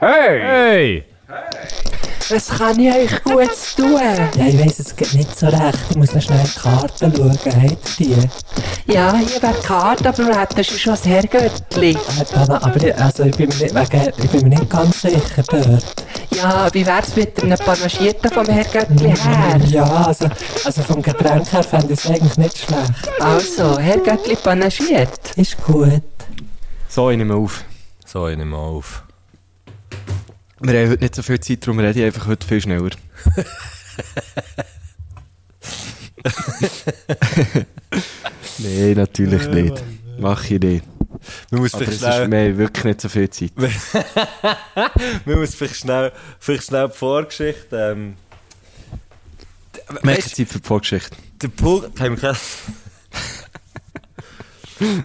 Hey! Hey! Was kann ich euch gut tun? Ja, ich weiss, es geht nicht so recht. Ich muss noch schnell die Karten schauen. Habt ihr die? Ja, hier wäre die Karte, aber du hättest schon das Herrgöttli. Aber ich, also, ich, bin mir nicht, wegen, ich bin mir nicht ganz sicher dort. Ja, wie wär's mit einem Panagierten vom Herrgöttli her? Ja, also, also vom Getränk her fände ich es eigentlich nicht schlecht. Also, Herrgöttli panagiert. Ist gut. So, ich nehme auf. So, ich nehme auf. Wir haben heute nicht so viel Zeit, darum rede ich einfach heute viel schneller. Nein, natürlich nicht. Mach ich nicht. Man muss Aber vielleicht es ist, schnell, wir haben wirklich nicht so viel Zeit. man muss vielleicht schnell, vielleicht schnell die Vorgeschichte, ähm, Wir haben Zeit für die Vorgeschichte. Der Punkt, haben wir keine-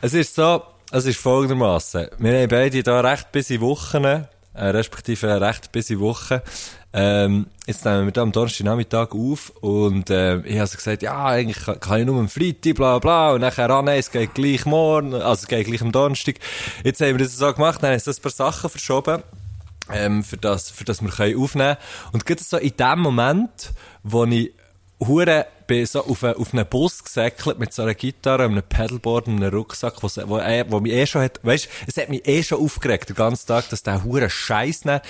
Es ist so, es ist folgendermaßen. Wir haben beide da recht busy Wochen, äh, respektive eine recht busy Woche. Ähm, jetzt nehmen wir da am Donnerstagnachmittag auf und äh, ich habe so gesagt, ja, eigentlich kann, kann ich nur am Freitag, bla bla, und nachher, ah nein, es geht gleich morgen, also es geht gleich am Donnerstag. Jetzt haben wir das so gemacht, dann haben wir ein paar Sachen verschoben ähm, für das, für das wir können aufnehmen können. Und gerade so in dem Moment, wo ich hure bin so auf, einen- auf einen Bus gesäckelt mit so einer Gitarre, einem Pedalboard und einem Rucksack, wo, wo, wo mich eh schon hat, weißt, es hat mich eh schon aufgeregt, den ganzen Tag, dass der hure Scheiß dabei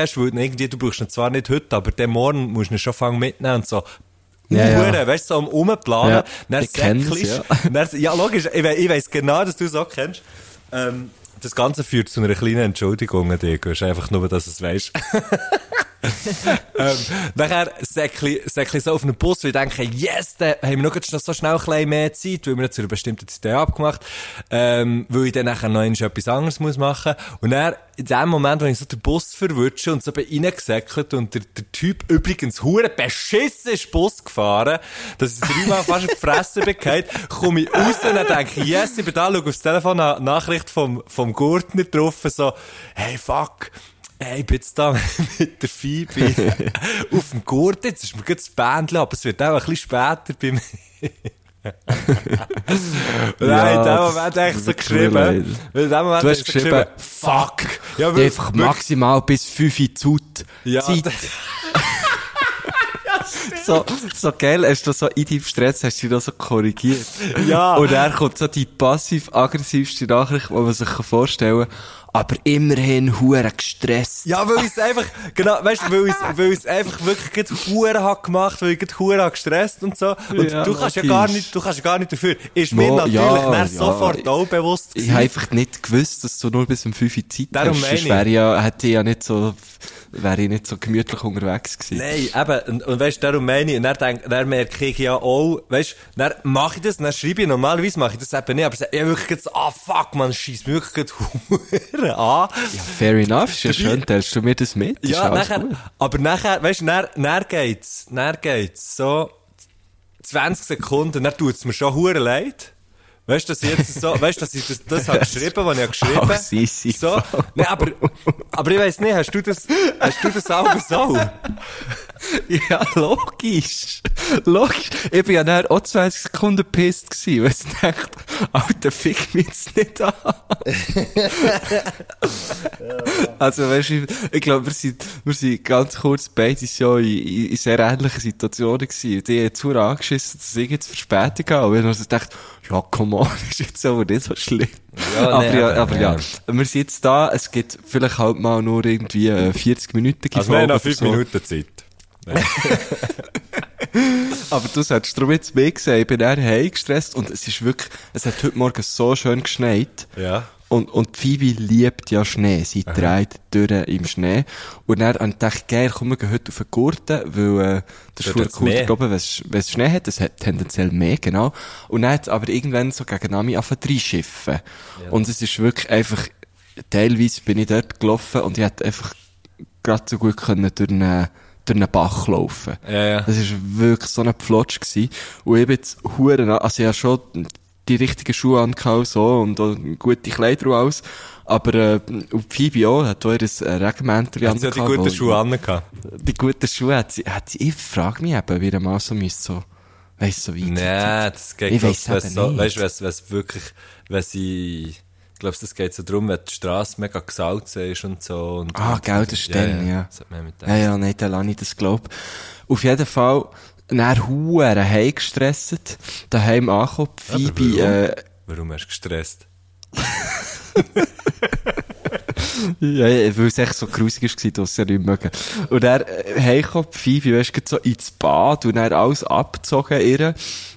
hast, weil irgendwie, du brauchst ihn zwar nicht heute, aber den morgen musst du ihn schon fangen mitnehmen und so. Ja, ja. Hure, weißt du, so am Umplanen. Ja, dann säckelst- ja. dann, ja, logisch, ich, we- ich weiss genau, dass du es auch kennst. Ähm, das Ganze führt zu einer kleinen Entschuldigung an dich, einfach nur, dass du es weißt. ähm, nachher säckli, säckli so auf einen Bus, weil ich denke, yes, da haben wir noch so schnell ein bisschen mehr Zeit, weil wir zu einer bestimmten Zeit abgemacht ähm, weil ich dann nachher noch etwas anderes muss machen Und dann, in dem Moment, wo ich so den Bus verwutsche und so bin reingesäckelt und der, der Typ übrigens hure beschissen ist Bus gefahren, dass ich dreimal fast auf die Fresse bekam, komme ich raus und denke yes, ich bin da, schau aufs Telefon, Nachricht vom, vom Gurtner drauf, so, hey, fuck, Hey, ich bin jetzt da mit der Phoebe auf dem Gurt. Jetzt ist mir gerade das Bändchen, aber es wird auch ein bisschen später bei mir. Nein, Ja, in dem Moment habe ich so geschrieben. in dem Moment Du hast so geschrieben, fuck. Ja, einfach maximal bis 5 Uhr Zeit. Ja, Zeit. so, so geil, hast du so in deinem Stress, hast du dich so korrigiert. Ja. Und dann kommt so die passiv-aggressivste Nachricht, die man sich vorstellen kann. Aber immerhin hure gestresst. Ja, weil ich es einfach, genau, weißt du, weil ich weil ich's einfach wirklich Huren hat gemacht, weil ich hat gestresst und so. Und Ja, du kannst ja gar nicht, du kannst ja gar nicht dafür. Ist mir Mo- natürlich ja, ja. sofort auch bewusst Ich gewesen. habe einfach nicht gewusst, dass du nur bis um 5 Uhr Zeit Darum hast. meine Sonst ich. wäre ich ja, hätte ich ja nicht so, wäre ich nicht so gemütlich unterwegs gewesen. Nein, eben, und, und weißt, darum meine ich, und dann, denk, dann merke ich ja auch, weißt, dann mache ich das, dann schreibe ich, normalerweise mache ich das eben nicht, aber ich ja, wirklich jetzt, ah, fuck, man, schießt mich wirklich an. Fair enough, ist ja schön, teilst du mir das mit? Ja, nachher, gut. aber nachher, weißt du, dann, dann geht's, dann geht's so 20 Sekunden, dann tut's mir schon hure leid. Weißt du, dass ich jetzt so, weißt du, dass ich das, das habe geschrieben, was ich habe geschrieben. Sisi. So. Nee, aber, aber ich weiss nicht, hast du das, hast du das auch so? Ja, logisch. Logisch. Ich bin ja nachher auch 20 Sekunden pisst gewesen, weil ich dachte, Alter, fick mich jetzt nicht an. also, weißt du, ich, ich glaube, wir sind, wir sind ganz kurz beide so in, in, in sehr ähnlichen Situationen gewesen. Die haben zu angeschissen, dass ich jetzt Verspätung habe. Und ich habe so gedacht, ja, come on, ist jetzt aber nicht so schlimm. Ja, aber, nee, ja, eben, aber ja. ja. wir sind jetzt da, es gibt vielleicht halt mal nur irgendwie äh, 40 Minuten Also, wir haben noch Folge oder 5 so. Minuten Zeit. Aber du solltest darum jetzt mehr gesehen. Ich bin eher heimgestresst und es ist wirklich, es hat heute Morgen so schön geschneit. Ja. Und, und Phoebe liebt ja Schnee. Sie dreht durch im Schnee. Und dann habe ich gedacht, geil, komm, wir gehen heute auf den Gurten, weil, äh, das schon hat's cool, glaube, wenn es Schnee hat, es hat tendenziell mehr, genau. Und dann hat es aber irgendwann so gegen Nami angefangen reinschiffen. Und es ist wirklich einfach, teilweise bin ich dort gelaufen und ich hätte einfach gerade so gut können durch einen, durch einen Bach laufen. Ja, ja. Das ist wirklich so ein Pflotsch gewesen. Und ich bin jetzt huren, also ich habe schon die richtigen Schuhe angehauen, so, und auch gute Kleider und alles. Aber, äh, und Phoebe auch, hat auch ihr äh, Regenmäntel Hat sie ja die guten Schuhe angehabt? Die guten Schuhe hat sie, hat sie, ich frage mich eben, wie der Mann so müsste so, weiss so weit. Nee, das geht Ich weiss eben so, nicht. weißt du, was, was wirklich, wenn sie, glaube, es geht so darum, wenn die Straße mega gesalzen ist und so. Und Ah, und, gell, das ist dann, ja. Mit dem. Ja, ja, nein, dann lasse ich das glaub. Auf jeden Fall, dann huere heimgestresst, daheim angekommen, Phoebe, warum? äh, Warum hast du gestresst? Ja, weil es echt so grusig war, dass ja nicht mögen. Und er, äh, heimgekommen, Phoebe, weisst, geht so ins Bad und dann alles abgezogen ihr,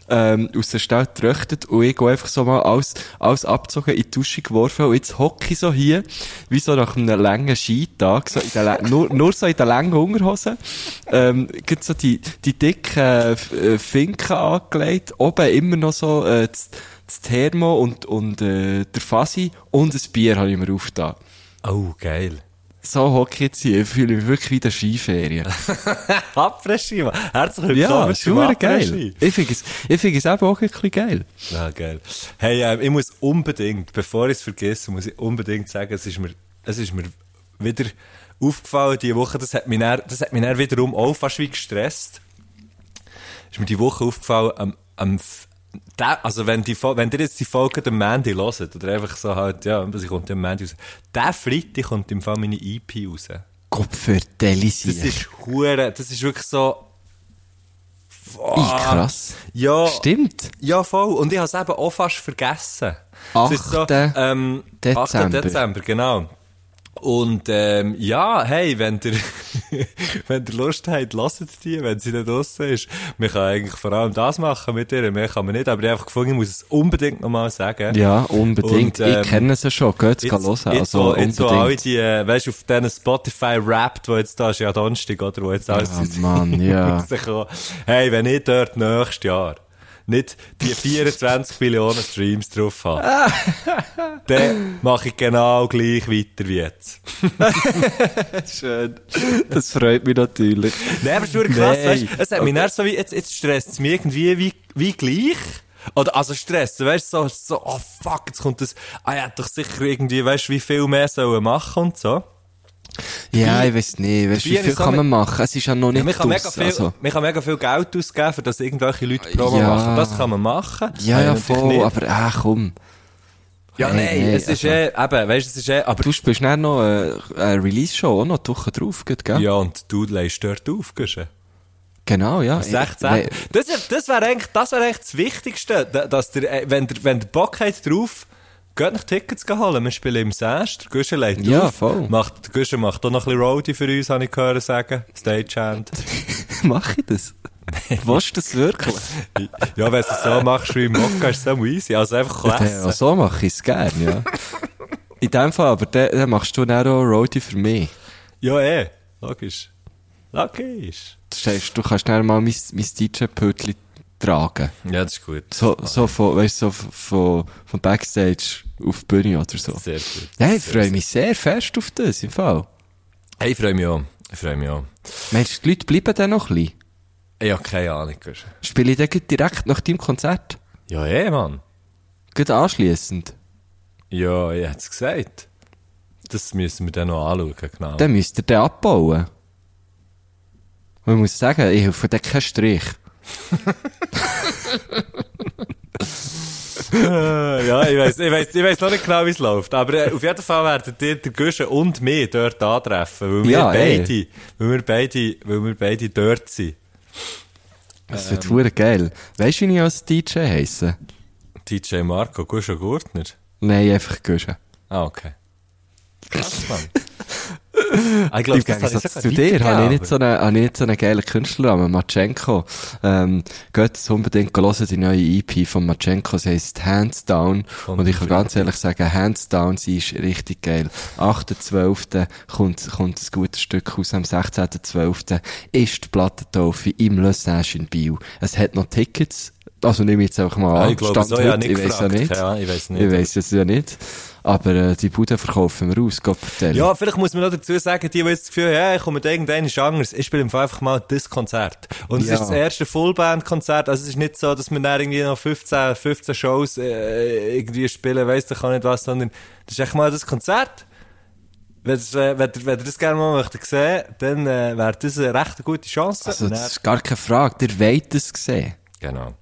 ähm, aus der Stadt getröchtet und ich gehe einfach so mal alles, alles abgezogen in die Dusche geworfen und jetzt hocke ich so hier, wie so nach einem langen Skitag, so in der, nur, nur so in der langen Unterhose, ähm, gibt so die, die dicken äh, Finken angelegt, oben immer noch so, äh, das, Thermo und, und, äh, der Fasi und ein Bier habe ich mir aufgetan. Oh, geil. So hocke ich jetzt hier. Ich fühle mich wirklich wie in der Skiferien. Après-Ski. Herzlich willkommen. ja, zum geil. Ich finde es, ich finde es eben auch ein bisschen geil. Ja, geil. Hey, ähm, ich muss unbedingt, bevor ich es vergesse, muss ich unbedingt sagen, es ist mir, es ist mir wieder aufgefallen diese Woche, das hat mich dann, das hat mich dann wiederum auch fast wie gestresst. Ist mir die Woche aufgefallen, am, am, der, also wenn die, wenn ihr jetzt die Folge dem Mandy hört, oder einfach so halt, ja, sie kommt dem Mandy raus, der Freitag kommt im Fall meine EP raus. Gott für Das Delisier. ist hure, das ist wirklich so, Ih, krass. ja, Stimmt. ja, voll. Und ich habe es eben auch fast vergessen. Es ist so, 8. ähm, 8. Dezember. Dezember, genau. Und ähm, ja, hey, wenn ihr, wenn ihr Lust habt, lasst die, wenn sie nicht draussen ist. Man kann eigentlich vor allem das machen mit ihr, mehr kann man nicht, aber ich habe einfach gefunden, ich muss es unbedingt nochmal sagen. Ja, unbedingt. Und, ähm, ich kenne sie schon. Geht's Jetzt, hören. jetzt, Also, jetzt wo alle die, äh, weißt du, auf diesen Spotify-Rap, wo jetzt da ist, ja Donnerstag, oder, wo jetzt alles Ah, Mann, ja. rausgekommen. Hey, wenn ich dort nächstes Jahr nicht die 24 Millionen Streams drauf habe, dann mache ich genau gleich weiter wie jetzt. Schön. Das freut mich natürlich. Nein, aber es ist krass, Nein. weißt du, es hat mich dann so wie, jetzt, jetzt stresst es mich irgendwie wie, wie gleich. Oder, also Stress, weißt du, so, so, oh fuck, jetzt kommt das, ah, hätte doch sicher irgendwie, weißt du, wie viel mehr sollen machen und so. Ja, ich weiß nicht. Weißt, wie viel ist so kann man machen? Es ist ja noch Ja, nicht man, kann mega viel, also. man kann mega viel Geld ausgeben, für das irgendwelche Leute Promo Ja. machen. Das kann man machen. Ja, ja, voll. nicht. Aber, ah, komm. ja, Hey, nein, nee, es ist also- eh, eben, weißt es ist eh, aber, Du spielst dann noch äh, eine Release-Show auch noch die Woche drauf, gell? ja, und du legst dort auf, du? Genau, ja. 16. We- Das, ist- das wäre eigentlich, das wäre eigentlich das Wichtigste, da- dass der, äh, wenn der, wenn der Bock hat drauf, geht nach Tickets holen. Wir spielen im Sast, der Guschen legt Ja, auf. voll. Macht, der Guschen macht auch noch ein bisschen Roadie für uns, habe ich gehört sagen. Stagehand. Mach ich das? Willst du das wirklich? ja, wenn du es so machst wie im Mokka, ist es so easy. Also einfach Ja, lesen. so mache ich es gerne, ja. In dem Fall, aber dann, dann machst du dann auch Roadie für mich. Ja, eh. Logisch. Logisch. Das heißt, du kannst dann mal mein, mein DJ-Pötchen tragen. Ja, das ist gut. So, so von, weißt du, so von, von Backstage auf die Bühne oder so. Sehr gut. Ja, ich freue mich sehr fest auf das, im Fall. Hey, ich freue mich auch. Ich freue mich auch. Meinst du, die Leute bleiben dann noch ein bisschen? Habe keine Ahnung. Spiele ich dann direkt nach deinem Konzert? Ja, eh, Mann. Gut anschliessend. Ja, ich hätte es gesagt. Das müssen wir dann noch anschauen, genau. Dann müsst ihr den abbauen. Und ich muss sagen, ich helfe dir keinen Strich. Ja, ich weiss, ich weiss, ich weiss noch nicht genau, wie es läuft. Aber äh, auf jeden Fall werden dir der Guschen und mich dort antreffen. Weil wir Ja, beide, weil wir beide, weil wir beide dort sind. Das wird ähm. geil. Weißt du, wie ich als DJ heisse? DJ Marco, Guschen Gurtner. Nein, einfach Guschen. Ah, okay. Krass, Mann. Ah, ich glaub, Im das habe ich sogar zu dir habe ich nicht so einen, habe ich nicht so einen geilen Künstlernamen, Machenko. Ähm, geht es unbedingt hören, die neue EP von Machenko, sie heisst Hands Down. Kommt und ich kann ganz ehrlich sagen, Hands Down, sie ist richtig geil. 8.12. kommt, kommt ein gutes Stück aus, am 16.12. ist die Plattentaufe im Le Sage in Biel. Es hat noch Tickets, also nehme ich jetzt einfach mal Ah, an. ich glaube, so, nicht ich weiss ja nicht. Ja, ich weiss nicht. Ich weiss es ja nicht. Aber äh, die Bude verkaufen wir aus, Gott. Ja, vielleicht muss man noch dazu sagen, die, die jetzt das Gefühl haben, ja, ich komme mit irgendeinem anders, ich spiele einfach mal das Konzert. Und es Ja. ist das erste Fullband-Konzert, also es ist nicht so, dass wir dann irgendwie noch 15, 15 Shows äh, irgendwie spielen, weiss ich auch nicht was, sondern das ist echt mal das Konzert. Wenn, ihr, äh, wenn, ihr, wenn ihr das gerne mal möchtet sehen, dann äh, wäre das eine recht gute Chance. Also, das ist gar keine Frage. Der wollt es sehen. genau.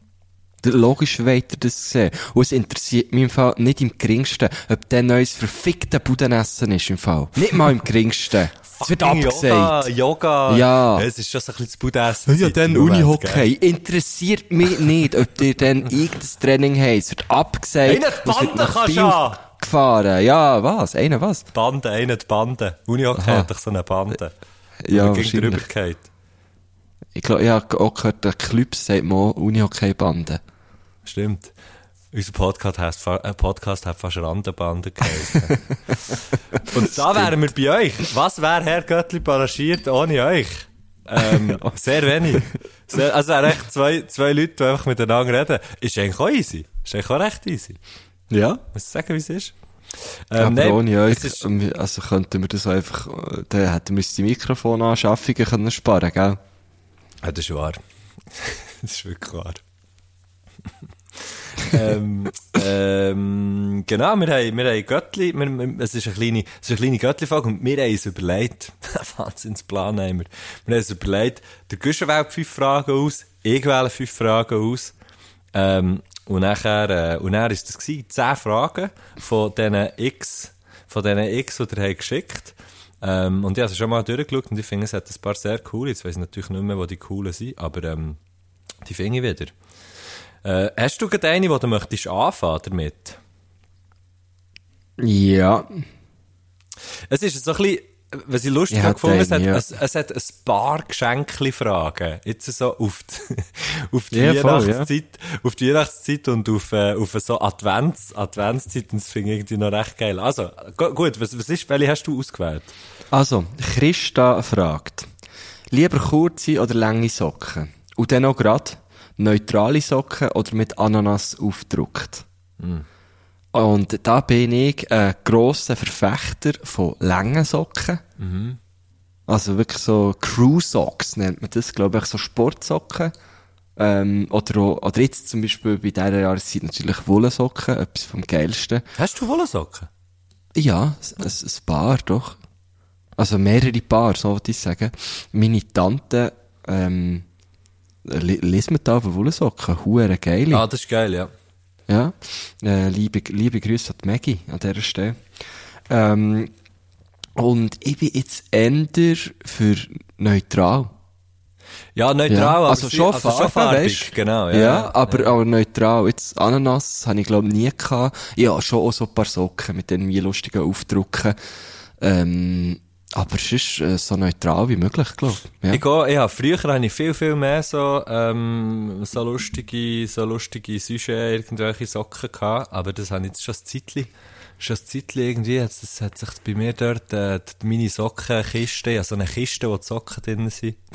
Logisch weiter das sehen. Und es interessiert mich im Fall nicht im geringsten, ob der neues verfickte Budenessen ist im Fall. Nicht mal im geringsten. Es wird abgesagt. Yoga, Yoga. Ja. Es ist schon so ein bisschen das Budessen. Ja, dann Unihockey. Interessiert mich nicht, ob ihr dann irgendein Training habt. Es wird abgesagt. Einer die Bande kannst haben. gefahren. Ja, was? Einer was? Bande, einer die Bande. Unihockey hat doch so eine Bande. Ja, gegen wahrscheinlich. Ich glaube, ich habe auch gehört, der Club sagt mal Unihockey-Bande. Stimmt. Unser Podcast hat, fa- äh, Podcast hat fast Randenbande geheißen. Und da wären wir bei euch. Was wäre Herr Göttli panaschiert ohne euch? Ähm, sehr wenig. Sehr, also echt zwei, zwei Leute, die einfach miteinander reden. Ist eigentlich auch easy. Ist eigentlich auch recht easy. Ja. Muss ich sagen, wie es ist? Aber Ähm, nein, ohne euch, ist- ähm, also könnten wir das einfach, äh, dann hätten wir uns die Mikrofonanschaffungen können sparen, gell? Ja, das ist wahr. das ist wirklich wahr. Ähm, ähm, genau, wir haben, wir haben Göttli, wir, wir, es ist eine kleine, es ist eine kleine Göttli-Folge und wir haben uns überlegt, Wahnsinnsplan haben wir, wir haben uns überlegt, der Guschen wählt fünf Fragen aus, ich wähle fünf Fragen aus, ähm, und nachher, äh, und dann ist das gewesen, zehn Fragen von diesen X, von diesen X, die habt geschickt ähm, und ich habe schon mal durchgeschaut und ich finde, es hat ein paar sehr coole. Jetzt weiss ich natürlich nicht mehr, wo die coolen sind, aber ähm, die finde ich wieder. Äh, hast du gerade eine, die du möchtest anfangen damit? Ja. Es ist so ein bisschen, was ich lustig habe hätte gefunden, es hat, eine, ja. es, es hat ein paar Geschenkli-Fragen. Jetzt so auf die, auf die Ja, voll, Weihnachtszeit, auf die Weihnachtszeit und auf, äh, auf so Advents, Adventszeit, und das finde ich irgendwie noch recht geil. Also, gu- gut, was, was ist, welche hast du ausgewählt? Also, Christa fragt, lieber kurze oder lange Socken? Und dann auch grad, neutrale Socken oder mit Ananas aufgedruckt? Und da bin ich ein grosser Verfechter von langen Socken. Also wirklich so Crew Socks nennt man das, glaube ich, so Sportsocken. Ähm, oder, auch, oder jetzt zum Beispiel bei dieser Jahreszeit natürlich Wollsocken, etwas vom Geilsten. Hast du Wollsocken? Ja, ein, ein Paar, doch. Also mehrere Paar, so würde ich sagen. Meine Tante, ähm, li- liest man da auf Wollsocken, hure geile. Ah, das ist geil, ja. Ja. Äh, liebe, liebe Grüße an die Maggie an dieser Stelle. Ähm, und ich bin jetzt eher für neutral. Ja, neutral, Ja. Also sie- schon also Farbe, farbig, weisst? genau. Ja, Ja, aber, aber neutral. Jetzt Ananas habe ich glaube nie gehabt. Ja, schon auch so ein paar Socken mit den lustigen Aufdrucken. Ähm, aber es ist äh, so neutral wie möglich, glaube ich. Ja. Ich, gehe, habe, früher habe ich viel, viel mehr so, ähm, so lustige, so lustige Sujet, irgendwelche Socken gehabt, aber das habe ich jetzt schon ein Zeitchen, schon ein Zeitchen irgendwie, hat, das hat sich bei mir dort, äh, meine Sockenkiste, ja, so eine Kiste, wo die Socken drin sind.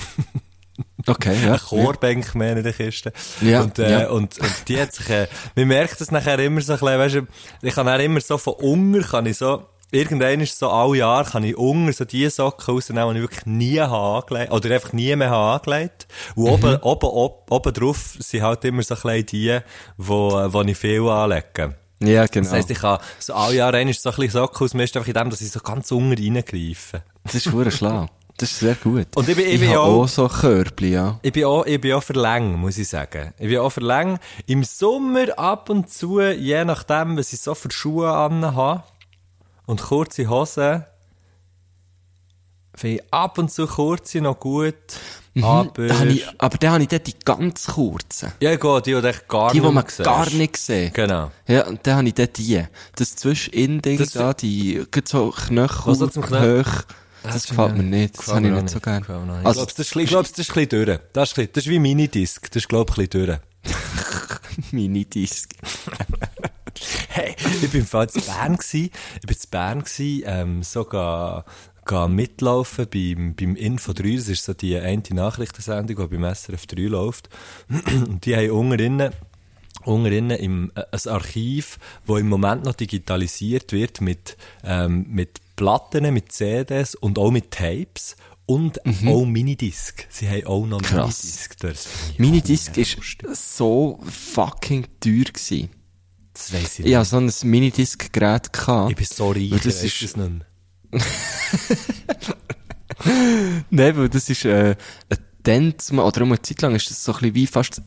Okay, ja. Eine Chorbänk mehr in der Kiste. Ja, und, äh, ja. und, und die hat sich, äh, man merkt das nachher immer so ein bisschen, weißt du, ich kann dann immer so von unten, kann ich so, irgendwann ist so alle Jahre, kann ich unten so die Socken rausnehmen, die ich wirklich nie habe angelegt, oder einfach nie mehr habe angelegt. Und Mhm. oben, oben, oben, oben drauf sind halt immer so ein bisschen die, wo, wo ich viel anlege. Ja, genau. Das heisst, ich kann so alle Jahre einmal so ein bisschen Socken ausmisten, einfach in dem, dass ich so ganz unten reingreife. das ist hure schlau. Das ist sehr gut. Und ich bin- ich bin habe auch- auch so Körbli, ja. Ich bin auch, ich bin auch für lang, muss ich sagen. Ich bin auch für lang. Im Sommer ab und zu, je nachdem, was ich so für Schuhe an habe und kurze Hosen, finde ich ab und zu kurze noch gut. Aber, Da habe ich, aber dann habe ich dort die ganz kurzen. ja, gut, die, die echt gar Die, die nicht man siehst. gar nicht sieht. Genau. Ja, und dann habe ich dort die. Das Zwischen-In-Ding Das- da, die, so Knöchel, Was so zum Knö- hoch. Das gefällt mir nicht. Das habe ich nicht so gerne. Also, ich Also, glaube, das, ist- ich glaub, das ist ein bisschen durch. Das ist, ein bisschen- das ist wie Minidisc. Das ist, glaube ich, ein bisschen durch. Minidisc. Hey, ich bin Fall zu Bern gsi. Ich bin zu Bern gsi, ähm, sogar, ga mitlaufen beim, beim Info 3. Das ist so die eine Nachrichtensendung, die beim SRF 3 läuft. Und die haben unten unten im, äh, ein Archiv, wo im Moment noch digitalisiert wird mit, ähm, mit Platten, mit CDs und auch mit Tapes. Und auch Minidisc. Sie haben auch noch Mhm. Krass. Minidisc. Minidisc ist so fucking teuer gewesen. Das weiss ich Ich nicht. hatte so ein Minidisc-Gerät. Ich bin so reich, das ist- es nicht mehr. Nein, weil das ist, äh, ein zumal- oder auch eine Zeit lang ist das so ein bisschen wie fast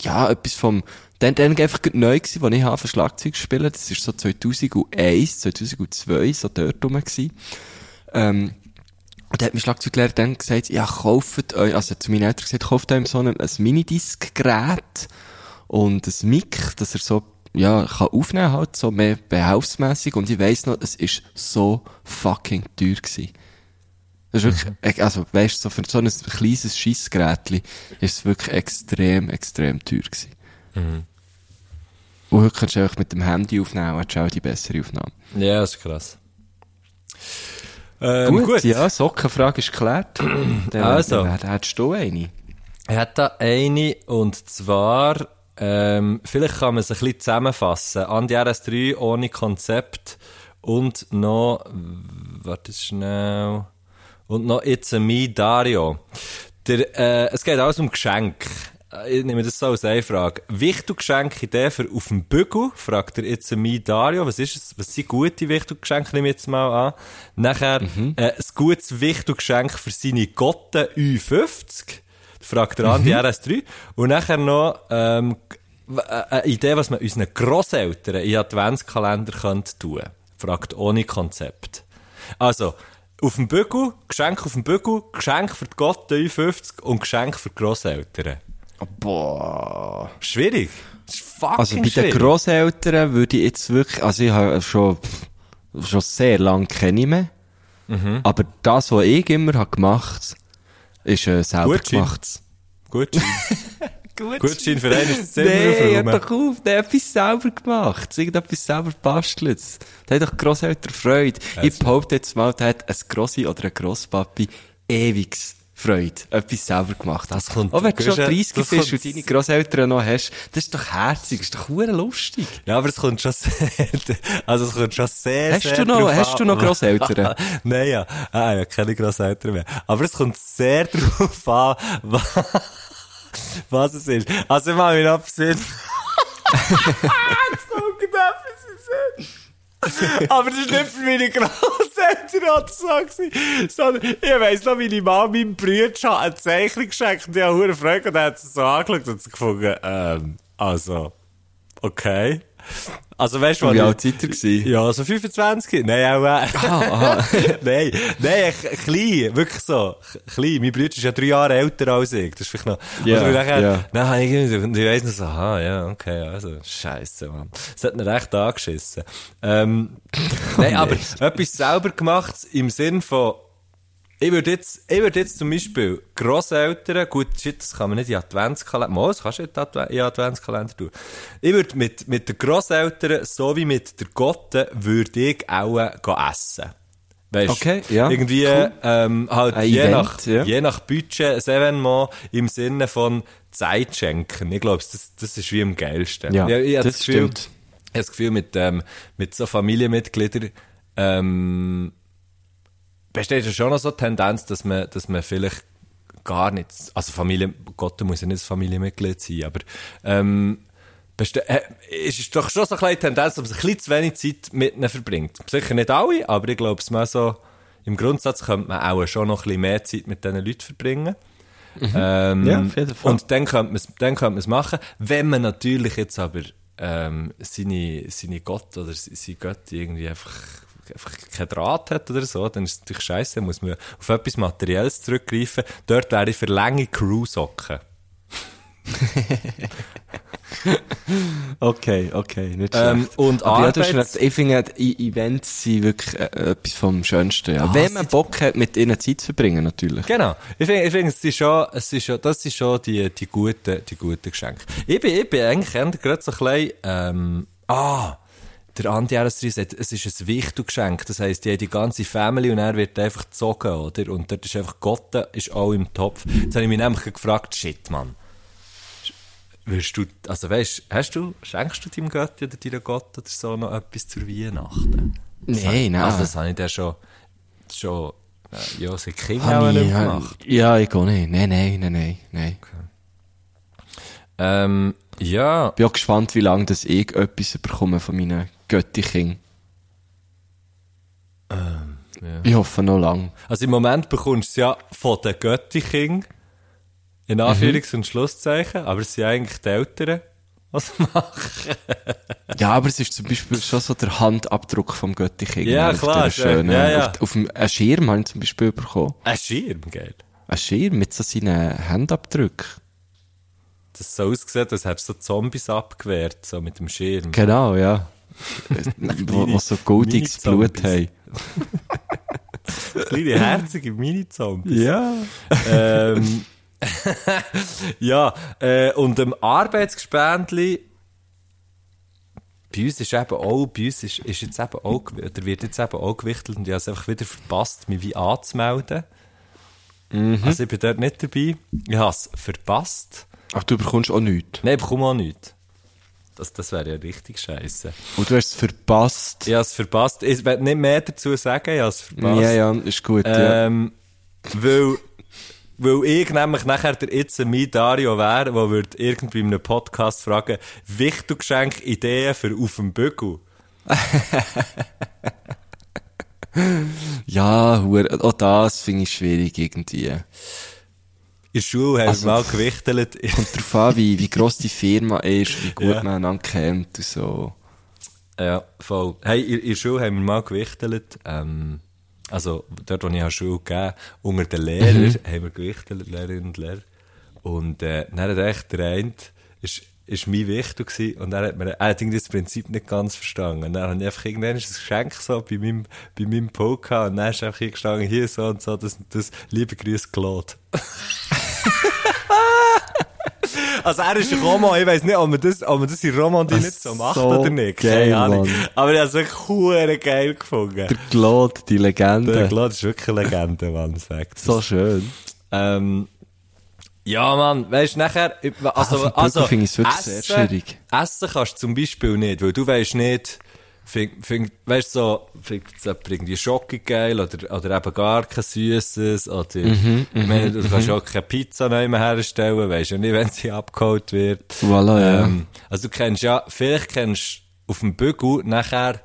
ja, etwas vom, dann, dann einfach neu gewesen, als ich habe für Schlagzeug gespielt. Das ist so 2001, 2002, so dort rum gewesen. Ähm, und da hat mein Schlagzeuglehrer dann gesagt, ja, kauft euch, also zu meinen Eltern gesagt, kauft euch so ein, ein Minidisc-Gerät und ein Mic, dass er so, ja, kann aufnehmen halt, so mehr behausmässig. Und ich weiss noch, es ist so fucking teuer gewesen. Das ist wirklich, also, weißt du, so für so ein kleines Scheissgerätchen ist es wirklich extrem, extrem teuer gewesen. Und heute kannst du einfach mit dem Handy aufnehmen hast auch die bessere Aufnahme. Ja, das ist krass. Ähm, gut, ja, Sockenfrage ist geklärt. Dann, Also. Dann hättest du eine. Ich hätte da eine, und zwar, ähm, vielleicht kann man es ein bisschen zusammenfassen. An die RS3 ohne Konzept und noch, warte schnell, und noch It's a Me Dario. Der, äh, es geht alles um Geschenk. Äh, Ich nehme das so als eine Frage. Wichtelgeschenk-Idee für auf dem Bügel? Fragt der It's a Me Dario. Was ist es? Was sind gute Wichtelgeschenke? Nehme ich jetzt mal an. Nachher, äh, ein gutes Wichtelgeschenk für seine Gotte U50 fragt der Andi RS3. Und nachher noch ähm, äh, eine Idee, was man unseren Grosseltern in Adventskalender könnte tun Fragt ohne Konzept. Also, auf dem Bügel, Geschenk auf dem Bügel, Geschenk für die Gott 50 und Geschenk für die Grosseltern. Boah. Schwierig. Das ist fucking Also bei den schwierig. Grosseltern würde ich jetzt wirklich, also ich habe schon, schon sehr lange kenne ich mehr. Mhm. Aber das, was ich immer habe gemacht, ist äh, selber Gutschein. gemacht. Gut. Gutschein für einen ist das Zimmer Nee, hör doch auf, der hat etwas selber gemacht. Irgendetwas selber bastelt. Da hat doch Grosseltern Freude. Ich behaupte jetzt mal, da hat ein Grossi oder ein Grosspapi ewig Freude. Etwas selber gemacht. Kommt- Auch wenn du schon Guschen, 30 das bist kommt- und deine Grosseltern noch hast, das ist doch herzig, das ist doch hure lustig. Ja, aber es kommt schon sehr, also es kommt schon sehr, Hast sehr du noch- hast an- du noch Grosseltern? Nein, ja. Ah, ja, keine Grosseltern mehr. Aber es kommt sehr drauf an, wa- was es ist. Also ich mache mich noch besinnen. Jetzt kommt etwas in den Sinn. Aber das ist nicht für meine Grosseltern oder so sondern ich weiss noch, meine Mama meinem Bruder eine Zeichnung geschenkt und ich habe Freude und er hat sie so angeschaut und sie gefunden, ähm, also, okay. Also weißt du, Wie alt seid ihr ja, so 25. Nein, auch, äh, Ah, nein, nein, klein, wirklich so, klein. Mein Bruder ist ja drei Jahre älter als ich. Das ist vielleicht noch, Ja, oder nachher, ja. dann habe ich irgendwie weiss noch so, aha, ja, okay, also, scheisse, Mann. Das hat mir recht angeschissen. Ähm, nein, aber etwas selber gemacht im Sinn von, ich würde jetzt, ich würde jetzt zum Beispiel Grosseltern, gut, shit, das kann man nicht in Adventskalender, mal, das kannst du nicht in Adve- in Adventskalender tun. Ich würde mit, mit den Grosseltern, so wie mit der Gotte, würde ich auch äh, essen. Weißt, Okay, ja, Irgendwie, cool. ähm, halt, Ein je Event, nach, ja. je nach Budget, ein Evenement im Sinne von Zeit schenken. Ich glaube, das, das ist wie am geilsten. Ja, ich, ich hab das Gefühl, stimmt. Ich habe das Gefühl, mit, ähm, mit so Familienmitgliedern, ähm, besteht ja schon noch so die Tendenz, dass man, dass man vielleicht gar nicht, also Familie, Gott muss ja nicht Familienmitglied sein, aber, ähm, äh, es ist doch schon so eine Tendenz, dass man ein bisschen zu wenig Zeit mit ihnen verbringt. Sicher nicht alle, aber ich glaube, es mal so, im Grundsatz könnte man auch schon noch ein bisschen mehr Zeit mit diesen Leuten verbringen. Ähm, Ja, auf jeden Fall. Und dann könnte man es, dann könnte machen, wenn man natürlich jetzt aber, ähm, seine, seine Gott oder seine Götti irgendwie einfach, einfach keinen Draht hat oder so, dann ist es natürlich scheiße, muss man auf etwas Materielles zurückgreifen. Dort wäre ich für lange Crew-Socken. Okay, okay, nicht schlecht. Ähm, und Aber ja, Arbeits- recht. ich finde, Events sind wirklich äh, etwas vom Schönsten. Ja. Wenn man Bock hat, mit ihnen Zeit zu verbringen, natürlich. Genau. Ich finde, ich finde, es ist schon, es ist schon, das sind schon die, die guten, die guten Geschenke. Ich bin, ich bin eigentlich gerade so ein bisschen, ähm, ah, der Andi RS3 sagt, es ist ein Wichtelgeschenk. Das heisst, die haben die ganze Family und er wird einfach gezogen, oder? Und dort ist einfach Gott, ist auch im Topf. Jetzt habe ich mich nämlich gefragt, shit, Mann. Würdest du, also weißt, hast du, schenkst du deinem Götti oder deiner Gott oder so noch etwas zur Weihnachten? Das Nein, nein. Also das habe ich dann schon, schon, äh, ja, seit Kind auch nicht ich, gemacht. ja, ich gehe nicht. Nein, nein, nein, nein, nein. Ähm, ja, bin auch gespannt, wie lange das ich etwas bekomme von meinen Göttichen. Ähm, Ich hoffe noch lang. also im Moment bekommst du es ja von den Göttiching In Anführungs- und Schlusszeichen, aber es sind eigentlich die Eltern, was machen. Ja, aber es ist zum Beispiel schon so der Handabdruck vom Göttiching. Ja, klar, schönen, ja, ja. Auf, auf dem einen Schirm habe ich zum Beispiel bekommen. Ein Schirm, gell? Ein Schirm mit so seinen Handabdrücken. Das so ausgesehen, als hättest du so Zombies abgewehrt, so mit dem Schirm. Genau, ja. Wo so goldiges Blut haben. Kleine herzige Mini-Zombies. Ja. ähm, ja, äh, und im Arbeitsgespendli, bei uns ist eben auch, bei uns ist, ist jetzt eben auch, oder wird jetzt eben auch gewichtelt und ich habe es einfach wieder verpasst, mich wie anzumelden. Also ich bin dort nicht dabei. Ich habe es verpasst. Ach, du bekommst auch nichts. Nein, ich bekomme auch nichts. Das, das wäre ja richtig scheiße. Und du hast es verpasst. Habe es verpasst. Ich werde nicht mehr dazu sagen, ich habe es verpasst. Ja, ja, ist gut, ja. Ähm, weil, weil ich nämlich nachher der Itze mein Dario wäre, der würde irgendwie in einem Podcast fragen, Wichtelgeschenk Ideen für auf dem Bügel. Ja, auch das finde ich schwierig irgendwie. In der Schule haben Also- wir mal gewichtelt. Kommt darauf an, wie, wie gross die Firma ist, wie gut Ja. man einander kennt und so. ja, voll. Hey, in, der Schule haben wir mal gewichtelt, ähm, also dort, wo ich an Schule gegeben unter den Lehrern haben wir gewichtelt, Lehrerinnen und Lehrer. Und äh, dann hat echt der eine, ist, ist mein Wichtel gewesen, und er hat mir, er hat irgendwie das Prinzip nicht ganz verstanden. Und dann habe ich einfach irgendwann ein Geschenk so bei meinem, bei meinem gehabt, und dann ist einfach hier gestanden, hier so und so, das, das, liebe Grüße, Claude. Also er ist ein Roman, ich weiss nicht, ob man das, ob man das in Romandie nicht so macht so oder nicht. Keine geil, Ahnung. Mann. Aber ich habe es wirklich geil gefunden. Der Claude, die Legende. Der Claude ist wirklich eine Legende, Mann, sagt so schön. ähm, ja, Mann, weißt du, nachher, also, Bügel also, finde ich es wirklich sehr schwierig. Essen kannst du zum Beispiel nicht, weil du weißt nicht, find, find, weißt du, so, findet jemand irgendwie Schocke geil oder, oder eben gar kein Süßes oder, Mhm, ich meine, du kannst auch keine Pizza neu mehr herstellen, weißt ja nicht, wenn sie abgeholt wird. Voilà, ja. Ähm, also du kennst ja, vielleicht kennst du auf dem Bügel nachher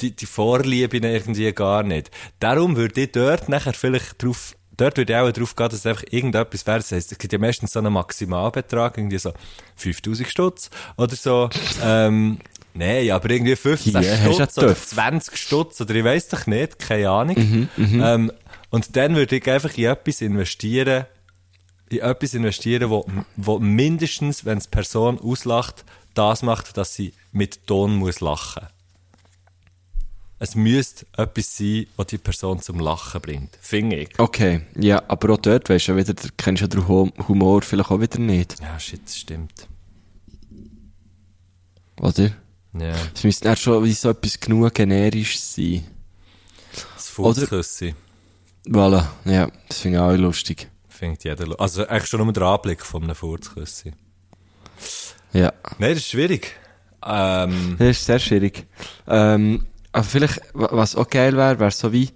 die, die Vorliebe irgendwie gar nicht. Darum würde ich dort nachher vielleicht drauf, dort würde ich auch drauf gehen, dass es einfach irgendetwas wäre. Das heisst, es gibt ja meistens so einen Maximalbetrag, irgendwie so 5000 Stutz oder so. ähm, Nein, aber irgendwie 15 Hier, hast du Stutz oder Töpfe. 20 Stutz oder ich weiss doch nicht, keine Ahnung. Mhm, ähm, und dann würde ich einfach in etwas investieren, in etwas investieren, wo, wo mindestens, wenn es Person auslacht, das macht, dass sie mit Ton muss lachen. Es müsste etwas sein, was die Person zum Lachen bringt. Finde ich. Okay, ja, aber auch dort, weißt du, wieder, kennst du den Hum- Humor vielleicht auch wieder nicht, Ja, shit, das stimmt. oder? Ja. Es müsste dann schon wie so etwas genug generisch sein. Das Fußküssi Voilà, ja, das finde ich auch lustig. findet jeder lu- Also eigentlich schon nur der Anblick von einem Furzküssi. Ja, Nein, das ist schwierig. Ähm, das ist sehr schwierig. Ähm, aber vielleicht, wa- was auch geil wäre, wäre so wie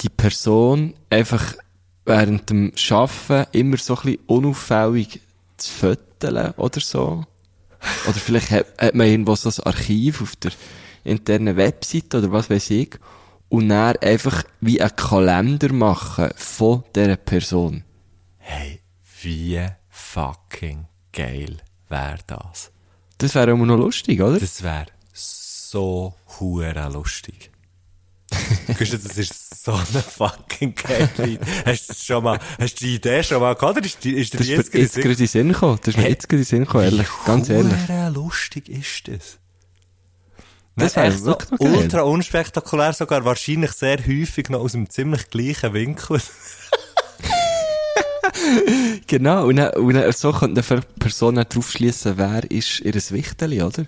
die Person einfach während dem Arbeiten immer so ein bisschen unauffällig zu föteln oder so. Oder vielleicht hat, hat man irgendwo so ein Archiv auf der internen Webseite oder was weiß ich. Und dann einfach wie einen Kalender machen von dieser Person. hey, wie fucking geil wäre das? Das wäre immer noch lustig, oder? Das wäre so hure lustig. Du, das ist so eine fucking geile. Hast du schon mal, hast du die Idee schon mal gehabt, oder ist, die, ist dir Das ist jetzt jetzt gerade in den Sinn gekommen. Das ist mir jetzt gerade in den Sinn gekommen, ehrlich. Ganz ehrlich. Hure lustig ist das. Das wäre echt so ultra unspektakulär, sogar wahrscheinlich sehr häufig noch aus dem ziemlich gleichen Winkel. Genau. Und, dann, und dann, so könnte eine Person drauf schliessen, wer ist ihr Wichteli, oder?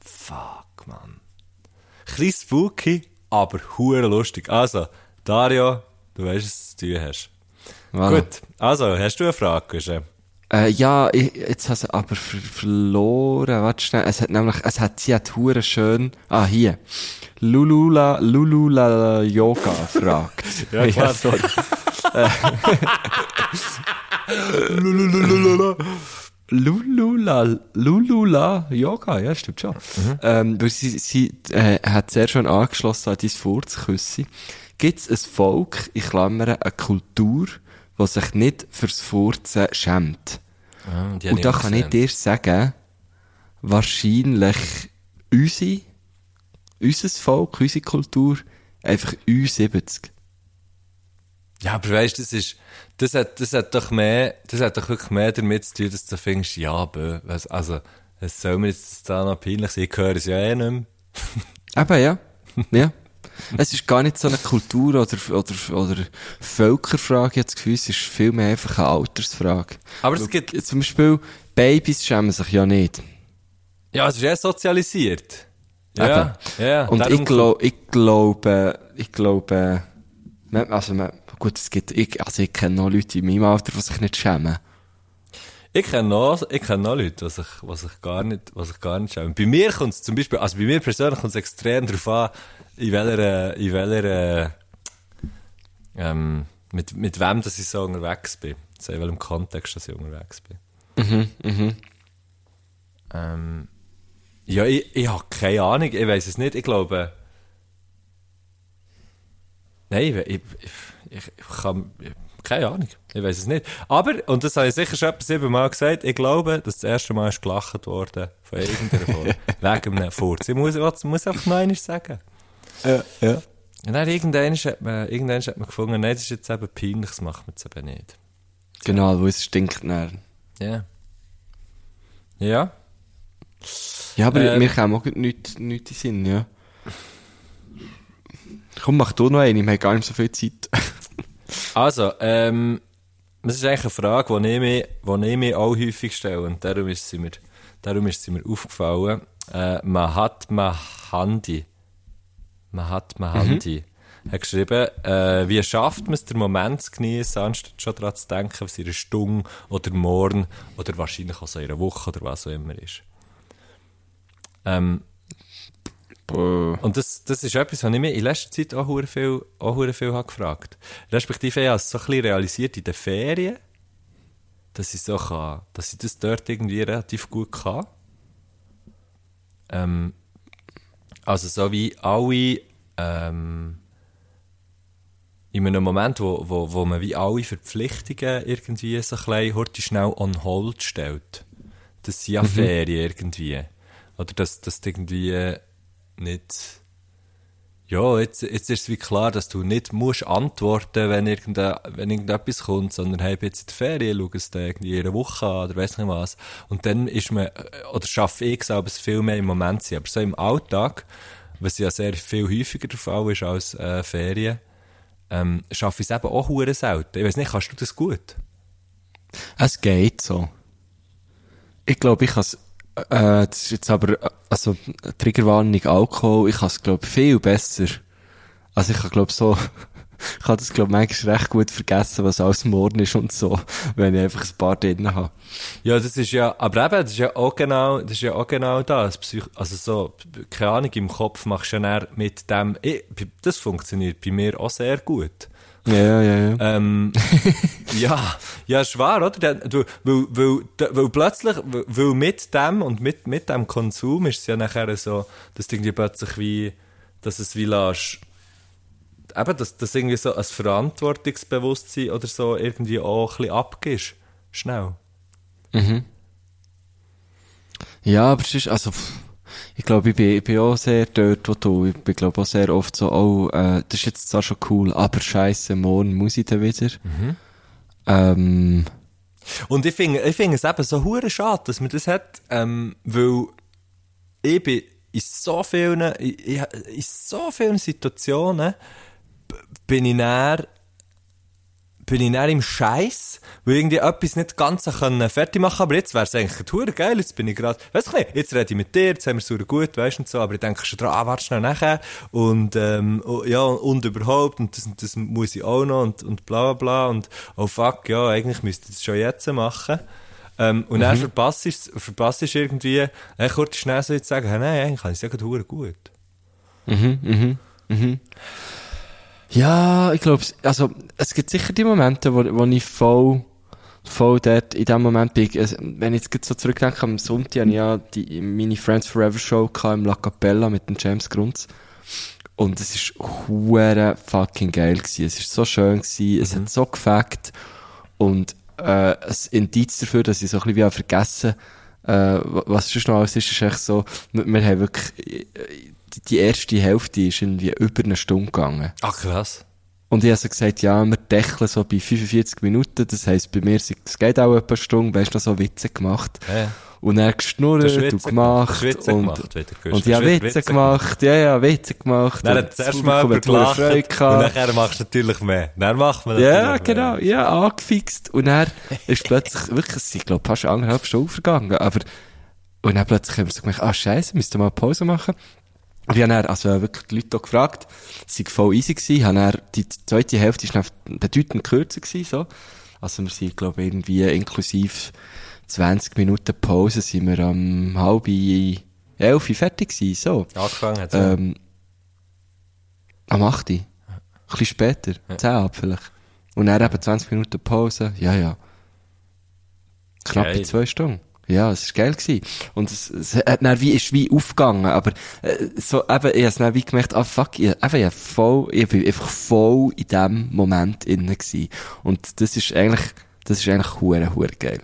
Fuck, man. Klein spooky, aber hure lustig. Also, Dario, du weißt, was du zu tun hast. Voilà. Gut, also, hast du eine Frage? Guschen? Äh, ja, ich, jetzt habe ich aber ver verloren. Warte schnell. Es hat nämlich, es hat, sie hat hure schön, ah, hier. Lulula, Lulula Yoga fragt. Ja, klar. sorry. Lulula, Lulula Yoga, ja, stimmt schon. Ähm, weil sie, sie äh, hat sehr schön angeschlossen an dein Furzküssi. Gibt es ein Volk, ich klammere, eine Kultur, der sich nicht fürs Furzen schämt. Ah, die Und da kann ich dir sagen, wahrscheinlich unsere, unser Volk, unsere Kultur, einfach U70. Ja, aber weißt das ist, das hat, das hat doch mehr, das hat doch wirklich mehr damit zu tun, dass du findest, ja, bö, also, es soll mir jetzt da noch peinlich sein, ich höre es ja eh nicht mehr. Eben, ja. ja. Es ist gar nicht so eine Kultur- oder, oder, oder Völkerfrage, das Gefühl, es ist vielmehr einfach eine Altersfrage. Aber es gibt, Zum Beispiel, Babys schämen sich ja nicht. ja, es ist eh sozialisiert. Ja, ja. Und ich, glaub, ich glaube, ich glaube, also man, gut, es gibt, ich, also ich kenne noch Leute in meinem Alter, die sich nicht schämen. Ich kenne noch, ich kenne noch Leute, was ich, was ich gar nicht, was ich gar nicht schaue. Bei mir kommt es zum Beispiel, also bei mir persönlich kommt es extrem darauf an, in welcher, in welcher, ähm, mit, mit wem, dass ich so unterwegs bin. Also in welchem Kontext, dass ich unterwegs bin. Mhm, mhm. Ähm, ja, ich, ich habe keine Ahnung, ich weiß es nicht, ich glaube, nein, ich, ich, ich, ich kann, ich, keine Ahnung, ich weiß es nicht. Aber, und das habe ich sicher schon etwa siebenmal gesagt, ich glaube, dass das erste Mal ist gelacht worden von irgendeiner Folge, wegen einem Furz. Ich muss, ich muss einfach noch einmal sagen. Ja, ja. Und dann irgendwann hat man, irgendwann hat man gefunden, nein, das ist jetzt eben peinlich, das macht man jetzt eben nicht. Genau, wo es stinkt dann. Ja. Ja. Ja, aber Ähm. mir kam auch nichts, nichts in den Sinn, ja. Komm, mach du noch eine, wir haben gar nicht so viel Zeit. Also, ähm, das ist eigentlich eine Frage, die ich mir, die ich mir auch häufig stelle und darum ist sie mir, darum ist sie mir aufgefallen. Äh, Mahatma Gandhi. Mahatma Gandhi. Hat geschrieben, äh, wie schafft man es, den Moment zu genießen, anstatt schon daran zu denken, was in einer Stunde oder morgen oder wahrscheinlich auch so in einer Woche oder was auch immer ist. Ähm, Boah. und das, das ist etwas, was ich mir in letzter Zeit auch hure viel, auch hure viel habe gefragt. Respektive, ich habe es so ein bisschen realisiert in den Ferien, dass ich so kann, dass ich das dort irgendwie relativ gut kann. Ähm, also so wie alle, ähm, in einem Moment, wo, wo, wo man wie alle Verpflichtungen irgendwie so ein bisschen heute schnell on hold stellt. Das sind ja Ferien irgendwie. Oder dass, dass du irgendwie nicht, ja, jetzt, jetzt ist es wie klar, dass du nicht musst antworten, wenn, wenn irgendetwas kommt, sondern hey, jetzt in der Ferien, schau es dir irgendwie einer Woche an oder weiss nicht was. Und dann ist man, äh, oder schaffe ich selber es viel mehr im Moment sein. Aber so im Alltag, was ja sehr viel häufiger der Fall ist als äh, Ferien, ähm, schaffe ich es eben auch hure selten. Ich weiss nicht, kannst du das gut? Es geht so. Ich glaube, ich kann es, äh, das ist jetzt aber, also, Triggerwarnung Alkohol, ich kann es, glaube viel besser. Also, ich kann, glaube so, ich kann das, glaube manchmal recht gut vergessen, was alles morgen ist und so, wenn ich einfach ein paar drin habe. Ja, das ist ja, aber eben, das ist ja auch genau, das ist ja auch genau das. Psych also so, keine Ahnung, im Kopf machst du ja mit dem, ich, das funktioniert bei mir auch sehr gut. Ja, ja, ja. Ähm, ja, ja, ist wahr, oder? Du, weil, weil, weil plötzlich, weil- weil mit dem und mit, mit dem Konsum ist es ja nachher so, dass du irgendwie plötzlich wie, dass es wie lässt, eben, dass, dass irgendwie so ein Verantwortungsbewusstsein oder so irgendwie auch ein bisschen abgibst. Schnell. Ja, aber es ist, also, pff, ich glaube, ich bin, ich bin auch sehr dort, wo du, ich bin, glaube auch sehr oft so, oh, äh, das ist jetzt zwar schon cool, aber scheiße, morgen muss ich dann wieder. Ähm, Und ich finde, ich finde es eben so hure schade, dass man das hat, ähm, weil ich bin in so vielen, in, in so vielen Situationen bin ich näher bin ich näher im Scheiß, weil irgendwie etwas nicht ganz so können fertig machen aber jetzt wäre es eigentlich hure geil, jetzt bin ich gerade, weißt du nicht, jetzt rede ich mit dir, jetzt haben wir es super gut, weißt du, und so, aber ich denke schon dran, ah, warte schnell nachher, und, ähm, oh, ja, und überhaupt, und das, das muss ich auch noch, und, und bla, bla, bla, und, oh fuck, ja, eigentlich müsste ich das schon jetzt machen. Ähm, und dann verpasst ich verpasst ich irgendwie, äh, kurz schnell so jetzt sagen, hey, nein, eigentlich kann ich es ja gerade gut. Ja, ich glaube, also, es gibt sicher die Momente, wo, wo ich voll, voll dort in dem Moment bin. Also, wenn ich jetzt gerade so zurückdenke, am Sonntag hatte ich ja die, meine Friends Forever Show im La Capella mit dem James Grunz. Und es ist hure fucking geil gewesen. Es ist so schön gewesen. Es hat so gefackt. Und äh, ein Indiz dafür, dass ich so ein bisschen wie vergessen äh, was sonst noch alles ist, ist echt so, wir, wir haben wirklich, die, erste Hälfte ist irgendwie über eine Stunde gegangen. Ach, krass. Und ich habe so gesagt, ja, wir deckeln so bei 45 Minuten, das heisst, bei mir, es geht auch etwa eine Stunde, weißt du, noch so Witze gemacht. Ja. Und er Du hast geschnurrt und gemacht. Witze und, gemacht, wieder und ja, Witze, Witze gemacht, ja, ja, Witze gemacht. Dann hat das zuerst mal hat gelacht und nachher machst du natürlich mehr. Dann macht man Ja, genau, mehr. ja, angefixt. Und er ist plötzlich, wirklich, es sind, glaub fast anderthalb Stunden vergangen, aber, und dann plötzlich haben wir so gemerkt, ah, scheiße, müssten wir mal Pause machen. Und ich habe dann, also wirklich die Leute gefragt, es war voll easy gewesen, habe dann, die zweite Hälfte ist dann bedeutend kürzer gewesen, so. Also wir sind, glaube ich, irgendwie inklusive 20 Minuten Pause sind wir am halb elf fertig gewesen, so. Angefangen hat es. Ähm, am 8. Ein bisschen später. 10 ab vielleicht. Und dann eben 20 Minuten Pause. Ja, ja. Knappe Geil. zwei Stunden. Ja, es war geil gewesen. Und es, es hat dann wie, ist wie aufgegangen. Aber, äh, so, eben, ich hab's dann wie gemerkt, ah, fuck, ich, eben, ich, voll, ich bin einfach voll in dem Moment innen gewesen. Und das ist eigentlich, das ist eigentlich hure, hure geil.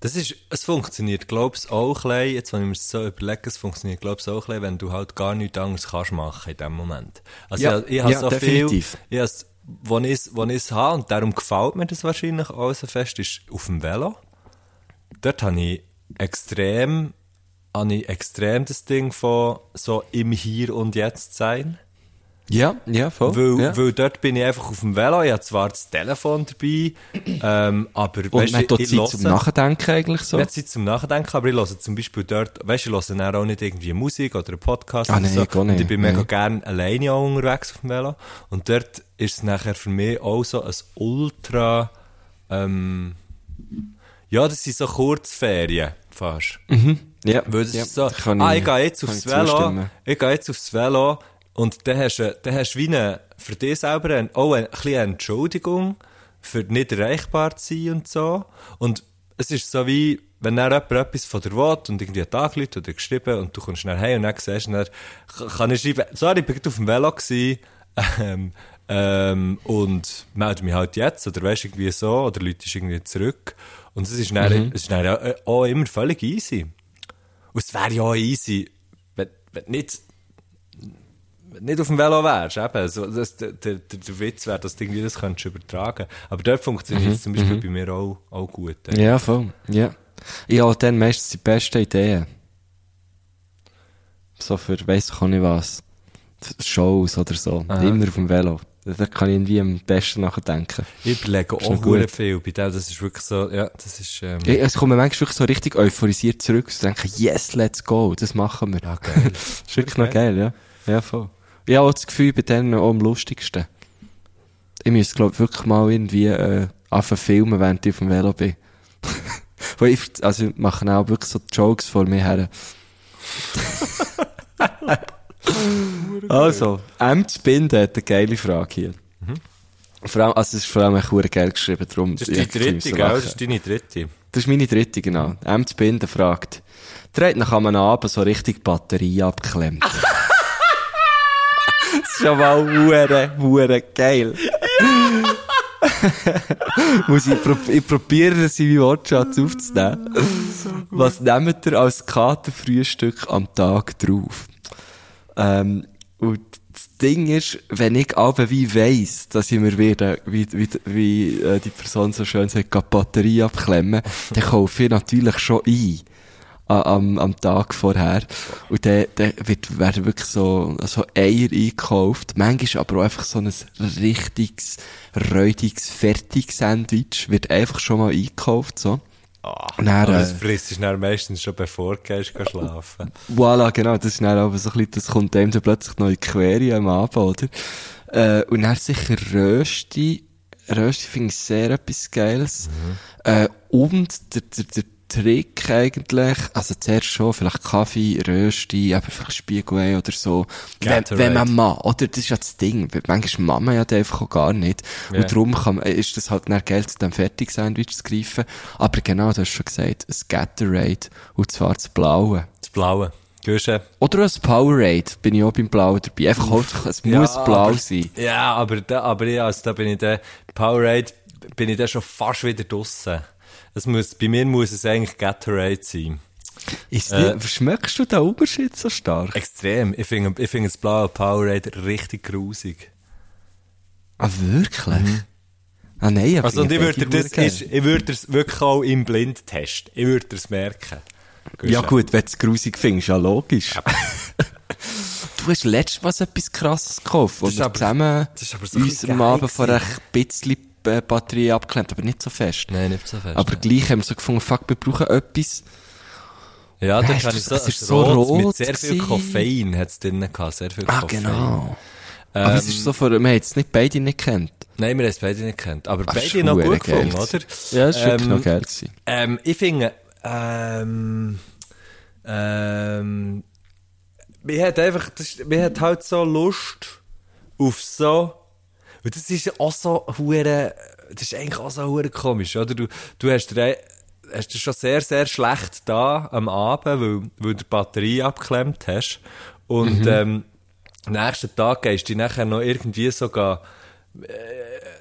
Das ist, es funktioniert, glaub's auch ein jetzt, wenn ich mir so überlege, es funktioniert, glaub's auch ein wenn du halt gar nichts anderes kannst machen in dem Moment. Also, Ja, ich, ich habe ja, so definitiv. viel, ich es, wo ich es habe, und darum gefällt mir das wahrscheinlich auch so fest, ist auf dem Velo. Dort habe ich extrem, habe ich extrem das Ding von so im Hier und Jetzt sein. Ja, ja, voll. Weil, ja. weil dort bin ich einfach auf dem Velo, ich habe zwar das Telefon dabei, ähm, aber Und weisst man hat du, auch Zeit zum Nachdenken eigentlich so. ich habe Zeit zum Nachdenken, aber ich höre zum Beispiel dort, weißt du, ich höre auch nicht irgendwie Musik oder einen Podcast Ah, oder nein, so. gar nicht, Und ich bin mega nein. gerne alleine auch unterwegs auf dem Velo. Und dort ist es nachher für mich auch so ein ultra, ähm, ja, das sind so Kurzferien, fast. Ja, Weil das ja, ist so, kann ah, ich gehe jetzt aufs Velo, zustimmen. ich gehe jetzt aufs Velo und dann hast du, dann hast du wie eine, für dich selber ein, auch ein, ein bisschen eine Entschuldigung für nicht erreichbar zu sein und so. Und es ist so wie, wenn dann jemand etwas von dir will und irgendwie einen Tag Leute oder geschrieben und du kommst schnell heim und dann siehst du, dann kann ich schreiben, sorry, ich bin gerade auf dem Velo gewesen, ähm, ähm, und melde mich halt jetzt, oder weißt irgendwie so, oder Leute ist irgendwie zurück. Und es ist dann, Mhm. es ist dann auch- auch immer völlig easy. Und es wäre ja auch easy, wenn, wenn du nicht, nicht auf dem Velo wärst, eben. So, das, der, der, der Witz wäre, dass du irgendwie das könntest übertragen. Aber dort funktioniert es zum Beispiel bei mir auch, auch gut. ey. Mhm, Ja, voll. Ja. Ich habe dann meistens die besten Ideen. So für, weiss ich auch nicht was. Shows oder so. Immer auf dem Velo. Da kann ich irgendwie am besten nachdenken. Ich überlege auch gut. viel. Bei dem, das ist wirklich so, ja, das ist, ähm, Ich, es kommt mir manchmal wirklich so richtig euphorisiert zurück und denke, yes, let's go, das machen wir. ja, geil. Das ist wirklich noch geil, ja. Ja, voll. Ich habe auch das Gefühl, bei denen auch am lustigsten. Ich müsste, glaube ich, wirklich mal irgendwie äh, anfangen filmen, während ich auf dem Velo bin. Weil ich, also ich mache auch wirklich so Jokes vor mir her. also, M zu binden hat eine geile Frage hier. Vor allem, also es ist vor allem echt verdammt geil geschrieben, darum... Das ist die dritte, gell? Das ist deine dritte. Das ist meine dritte, genau. M zu binden fragt. Der hat nach einem Abend so richtig Batterie abgeklemmt. das ist schon mal hure, hure geil. Muss ich, prob ich probiere, seine Wortschatz aufzunehmen. Was nehmt ihr als Katerfrühstück am Tag drauf? Ähm, und das Ding ist, wenn ich aber wie weiss, dass ich mir wieder, wie, wie, wie äh, die Person so schön sagt, die Batterie abklemmen, dann kaufe ich natürlich schon ein. Am, am Tag vorher. Und dann, dann wird, werden wirklich so, so Eier eingekauft. Manchmal aber auch einfach so ein richtiges, räudiges Fertig-Sandwich wird einfach schon mal eingekauft, so. Ah, Und dann, aber das frisst du dann meistens schon bevor du gehst, gehst schlafen. Voilà, genau, das ist dann aber so ein bisschen, das kommt einem dann plötzlich die Quere am Abend, oder? Äh, und dann sicher Rösti. Rösti finde ich sehr etwas Geiles. Äh, und der, der, der Trick eigentlich, also zuerst schon, vielleicht Kaffee, Rösti, aber vielleicht Spiegelei oder so. Wenn, wenn man mal, oder? Das ist ja das Ding. Manchmal mag man ja den einfach auch gar nicht. Ja. Und darum kann, man- ist das halt dann geil, zu dem Fertig-Sandwich zu greifen. Aber genau, du hast schon gesagt, ein Gatorade. Und zwar das Blaue. Das Blaue. Gehst Oder ein Powerade, bin ich auch beim Blau dabei. Einfach Hauptsache, es muss blau aber, sein. Ja, aber da, aber ja, also da bin ich der Powerade bin ich dann schon fast wieder draussen. Es muss, bei mir muss es eigentlich Gatorade sein. Ist Äh, schmeckst du den Unterschied so stark? Extrem. Ich finde, ich finde das blaue Powerade richtig grusig. Ah, wirklich? Ah, nein, aber Also, und ich würde das, ist, ich würde das wirklich auch im Blind testen. Ich würde das merken. Ja gut, wenn du es grusig findest, ja logisch. du hast letztes Mal etwas krasses gekauft, aber- zusammen so uns am Abend vor ein bisschen Batterie abgeklemmt, aber nicht so fest. Nein, nicht so fest. aber gleich haben wir so gefunden, fuck, wir brauchen etwas. ja, da Nein, kann es ich so, ist es so rot, mit rot sehr viel. Koffein hat es drin gehabt, sehr viel Ah, Koffein. genau. aber es Ähm, ist so vor, wir haben jetzt nicht beide nicht kennt. Nein, wir haben es beide nicht gekannt. Aber Ah, beide ist noch gut geil gefunden, oder? Ja, ist wirklich Ähm, noch geil gewesen. Ähm, ich finde, ähm, ähm, mir hat einfach, das, mir hat halt so Lust auf so, und das ist auch so hure, das ist eigentlich auch so hure komisch, oder? Du, du hast dir, hast dir schon sehr, sehr schlecht da am Abend, weil, weil du die Batterie abgeklemmt hast. Und, ähm, am nächsten Tag gehst du dich nachher noch irgendwie so gehen,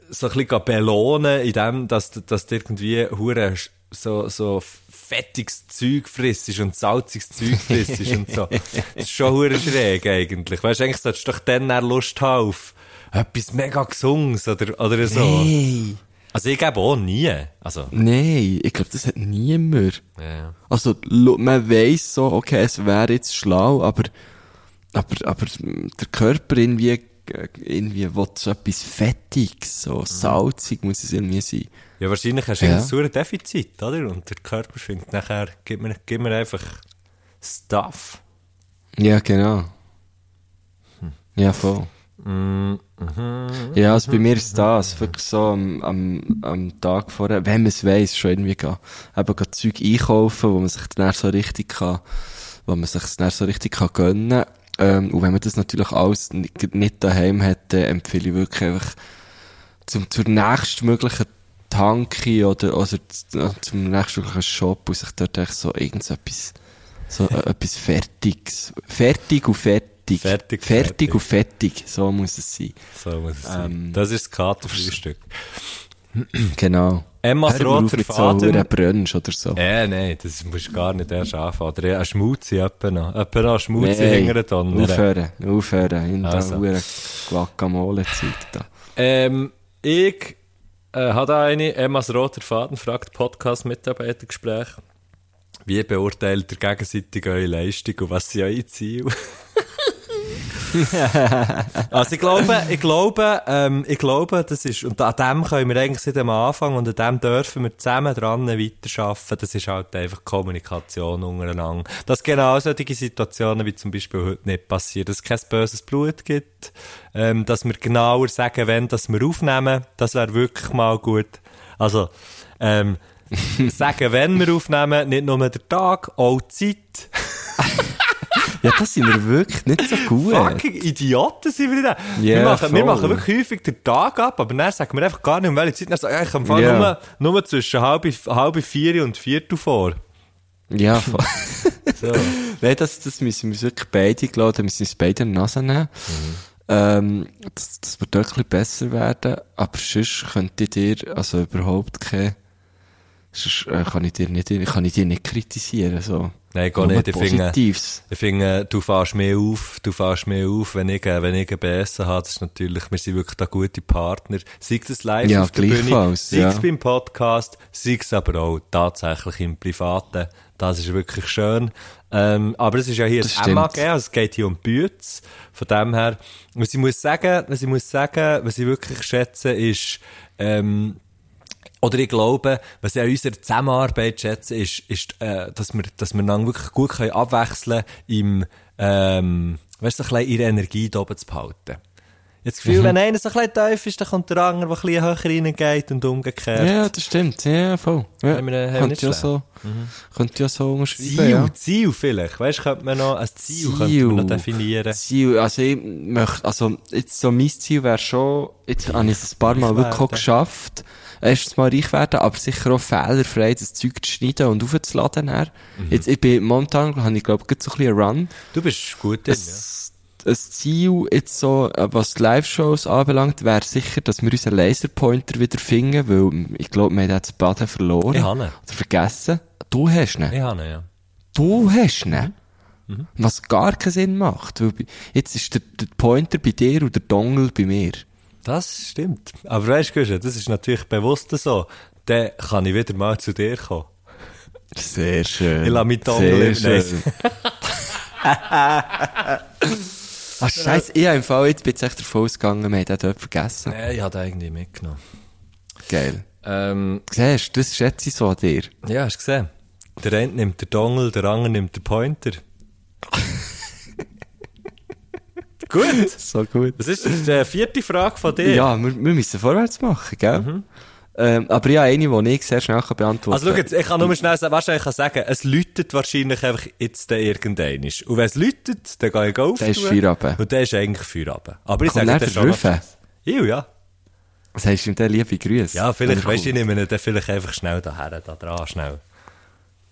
so ein bisschen belohnen, in dem, dass, du- dass du irgendwie hure so, so fettiges Zeug frisst und salziges Zeug frisst und so. Das ist schon hure schräg eigentlich. Weißt du, eigentlich solltest du doch dann Lust haben auf etwas mega Gesunges oder, oder so. Hey. Also ich gebe auch nie. Also, Nein, ich glaube, das hat niemand. ja. Also, man weiss so, okay, es wäre jetzt schlau, aber, aber, aber der Körper irgendwie, äh, irgendwie will so etwas Fettiges, so salzig muss es irgendwie sein. ja, wahrscheinlich hast du Ja. ein saures Defizit, oder? Und der Körper findet nachher, gib mir, gib mir einfach Stuff. Ja, genau. Ja, voll. Ja, also bei mir ist das wirklich so am, am, am Tag vorher, wenn man es weiss, schon irgendwie gehen, eben gehen Zeug einkaufen, wo man sich dann so richtig kann, wo man sich dann so richtig kann gönnen. Ähm, und wenn man das natürlich alles nicht, nicht daheim hat, dann empfehle ich wirklich einfach zum, zur nächstmöglichen Tanki oder, oder zum nächstmöglichen Shop und sich dort echt so irgendetwas, so äh, etwas Fertiges, fertig und fertig. Fertig, fertig, fertig. und fertig, so muss es sein. So muss es sein. Ähm, Das ist das Katerfrühstück. Genau. Emmas roter Faden. einem Brunch oder so. Äh, nein, das musst du gar nicht erst anfangen. Oder ein Schmutzi, etwa noch. Etwa noch ein Schmutzi Nein, hinter der Tonne. Aufhören, aufhören. In Also. der Guacamole-Zeit da. Ähm, ich äh, habe da eine, Emmas roter Faden fragt Podcast-Mitarbeitergespräch. Wie beurteilt ihr gegenseitig eure Leistung und was sind eure Ziele? also ich glaube, ich glaube, ähm, ich glaube, das ist, und an dem können wir eigentlich seit dem Anfang und an dem dürfen wir zusammen dran weiterarbeiten. Das ist halt einfach Kommunikation untereinander. Dass genau solche Situationen wie zum Beispiel heute nicht passieren, dass es kein böses Blut gibt, ähm, dass wir genauer sagen, wenn das wir aufnehmen, das wäre wirklich mal gut. Also, ähm, sagen, wenn wir aufnehmen, nicht nur der Tag, auch die Zeit. Ja, das sind wir wirklich nicht so gut. Fucking Idioten sind wir da. wir, Ja, machen, wir machen wirklich häufig den Tag ab, aber dann sagen wir einfach gar nicht, um welche Zeit. Dann sagen wir, ich kann Ja. nur, nur zwischen halb, halb vier und viertel vor. Ja, voll. So. Nein, das, das müssen wir wirklich beide, glaube ich, da müssen wir uns beide in die Nase nehmen. Ähm, das, das wird bisschen besser werden. Aber sonst könnte ich dir, also überhaupt keine, sonst äh, kann ich dir nicht, kann ich dir nicht kritisieren, so. Nein, gar nicht. Ich finde, Positives. ich finde, du fährst mehr auf, du fährst mehr auf, wenn ich, wenn ich ein BS habe. Das ist natürlich, wir sind wirklich da gute Partner. Sei es live Ja, auf der Bühne, sei es ja. beim Podcast, sei es aber auch tatsächlich im Privaten. Das ist wirklich schön. Ähm, aber es ist ja hier Das stimmt. MAG, also es geht hier um Bütz. Von dem her, was ich muss sagen, was ich muss sagen, was ich wirklich schätze, ist, ähm, oder ich glaube, was ich an unserer Zusammenarbeit schätze, ist, ist äh, dass wir, dass wir dann wirklich gut können abwechseln im, ähm, weißt du, so ein bisschen ihre Energie da oben zu behalten. Jetzt das Mhm. Gefühl, wenn einer so ein bisschen tief ist, dann kommt der andere, der ein bisschen höher reingeht und umgekehrt. Ja, das stimmt. Ja, voll. Ja. Haben wir- haben wir könnte ja so, könnte ja so unterschreiben, Ziel, ja. Ziel vielleicht. Weißt du, könnte man noch, ein Ziel, könnte man noch definieren. Ziel, also ich möchte, also jetzt so mein Ziel wäre schon, jetzt habe ich es ein paar Mal wirklich auch werden. Erstens mal reich werden, aber sicher auch fehlerfrei das Zeug zu schneiden und aufzuladen. Mhm. Jetzt, ich bin momentan, habe ich glaube so ein bisschen einen Run. Du bist gut drin, ja. Ein Ziel, jetzt so, äh, was die Live-Shows anbelangt, wäre sicher, dass wir unseren Laserpointer wieder finden, weil ich glaube, wir haben jetzt Baden verloren. Ich habe ihn. Oder vergessen. Du hast ihn. Ich habe ihn, ja. Du hast ihn. Mhm. Was gar keinen Sinn macht. Weil jetzt ist der, der Pointer bei dir und der Dongle bei mir. Das stimmt. Aber weißt du, das ist natürlich bewusst so. Dann kann ich wieder mal zu dir kommen. Sehr schön. Ich lasse mich Sehr schön. Ach, scheiße, ich habe im Fall, jetzt bin ich echt davon ausgegangen, wir haben den dort vergessen. Nein, ich habe den irgendwie mitgenommen. Geil. Ähm, Siehst du, das schätze ich so an dir. ja, hast du gesehen? Der eine nimmt den Dongle, der andere nimmt den Pointer. Gut. So gut. Das ist die vierte Frage von dir. Ja, wir, wir müssen vorwärts machen, gell? Ähm, aber ja, eine, die ich sehr schnell kann beantworten Also schau jetzt, ich kann nur schnell sagen, weißt du, ich kann sagen, es läutet wahrscheinlich einfach jetzt dann irgendein. Und wenn es läutet, dann gehe ich auf. Dann ist Feierabend. Und dann ist eigentlich Feierabend. Aber ich Komm, sage dann dir schon verrufen. Ja, hast du ihm denn liebe Grüße? Ja, vielleicht, weißt du, ich nehme ihn dann vielleicht einfach schnell daher, da dran, schnell.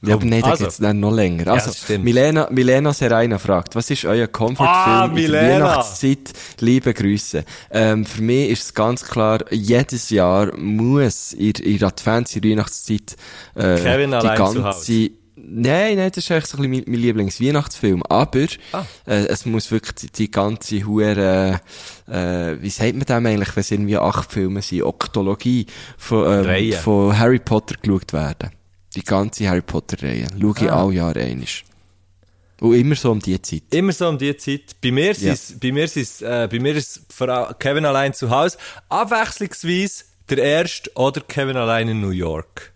Ja, aber nein, da Also. geht's dann noch länger. Also, stimmt. Milena, Milena Serena fragt, was ist euer Comfortfilm Ah. Weihnachtszeit? Liebe Grüße. Ähm, für mich ist es ganz klar, jedes Jahr muss in, in Advents, in Weihnachtszeit, äh, Kevin die ganze, Nein, nein, das ist eigentlich so ein bisschen mein, mein Lieblingsweihnachtsfilm. Aber, Ah. äh, es muss wirklich die, die ganze hure, äh, wie sagt man dem eigentlich, wenn es irgendwie acht Filme sind, Oktologie von, ähm, von Harry Potter geschaut werden. Die ganze Harry Potter-Reihe. Schau ich Ah. alle Jahre einisch. Und immer so um die Zeit. Immer so um die Zeit. Bei mir Ja. ist, bei mir ist, äh, bei mir ist vor allem Kevin allein zu Hause. Abwechslungsweise der erste oder Kevin allein in New York.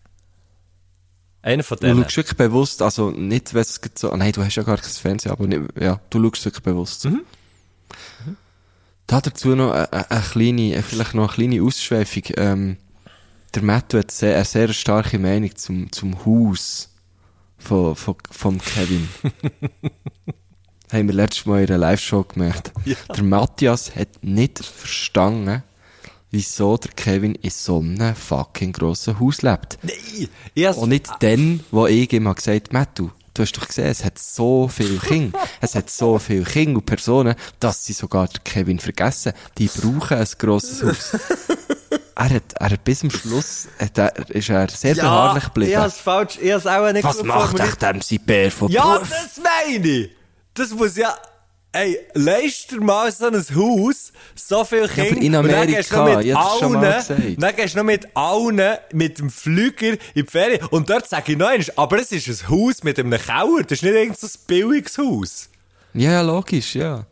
Einer von Du denen. schaust wirklich bewusst, also nicht, wenn es so, ah, nein, du hast ja gar kein Fernsehen, aber nicht, ja, du schaust wirklich bewusst. Mhm. Da dazu noch eine, eine, eine kleine, vielleicht noch eine kleine Ausschweifung. Ähm, der Matthew hat sehr, eine sehr starke Meinung zum, zum Haus von, von, vom Kevin. haben wir letztes Mal in einer Live-Show gemerkt. Der Matthias hat nicht verstanden, wieso der Kevin in so einem fucking grossen Haus lebt. Nein! Has- Und nicht dann, wo ich ihm gesagt habe, Matt, du, hast doch gesehen, es hat so viele Kinder, es hat so viele Kinder und Personen, dass sie sogar Kevin vergessen. Die brauchen ein grosses Haus. Er hat, er hat bis zum Schluss, hat er, ist er sehr beharrlich ich geblieben. has falsch, ich has auch nicht Was macht echt dem sein Bär von Ja, Beruf? das meine ich! Das muss ja... Ey, leist dir mal so ein Haus, so viel Kinder, aber in und dann Amerika, gehst du noch mit ich hab's schon mal allen, gesagt. dann gehst du noch mit allen, mit dem Flüger in die Ferien, und dort sage ich noch einmal, aber es ist ein Haus mit einem Keller, das ist nicht irgendein so ein billiges Haus. Ja, ja, logisch, ja.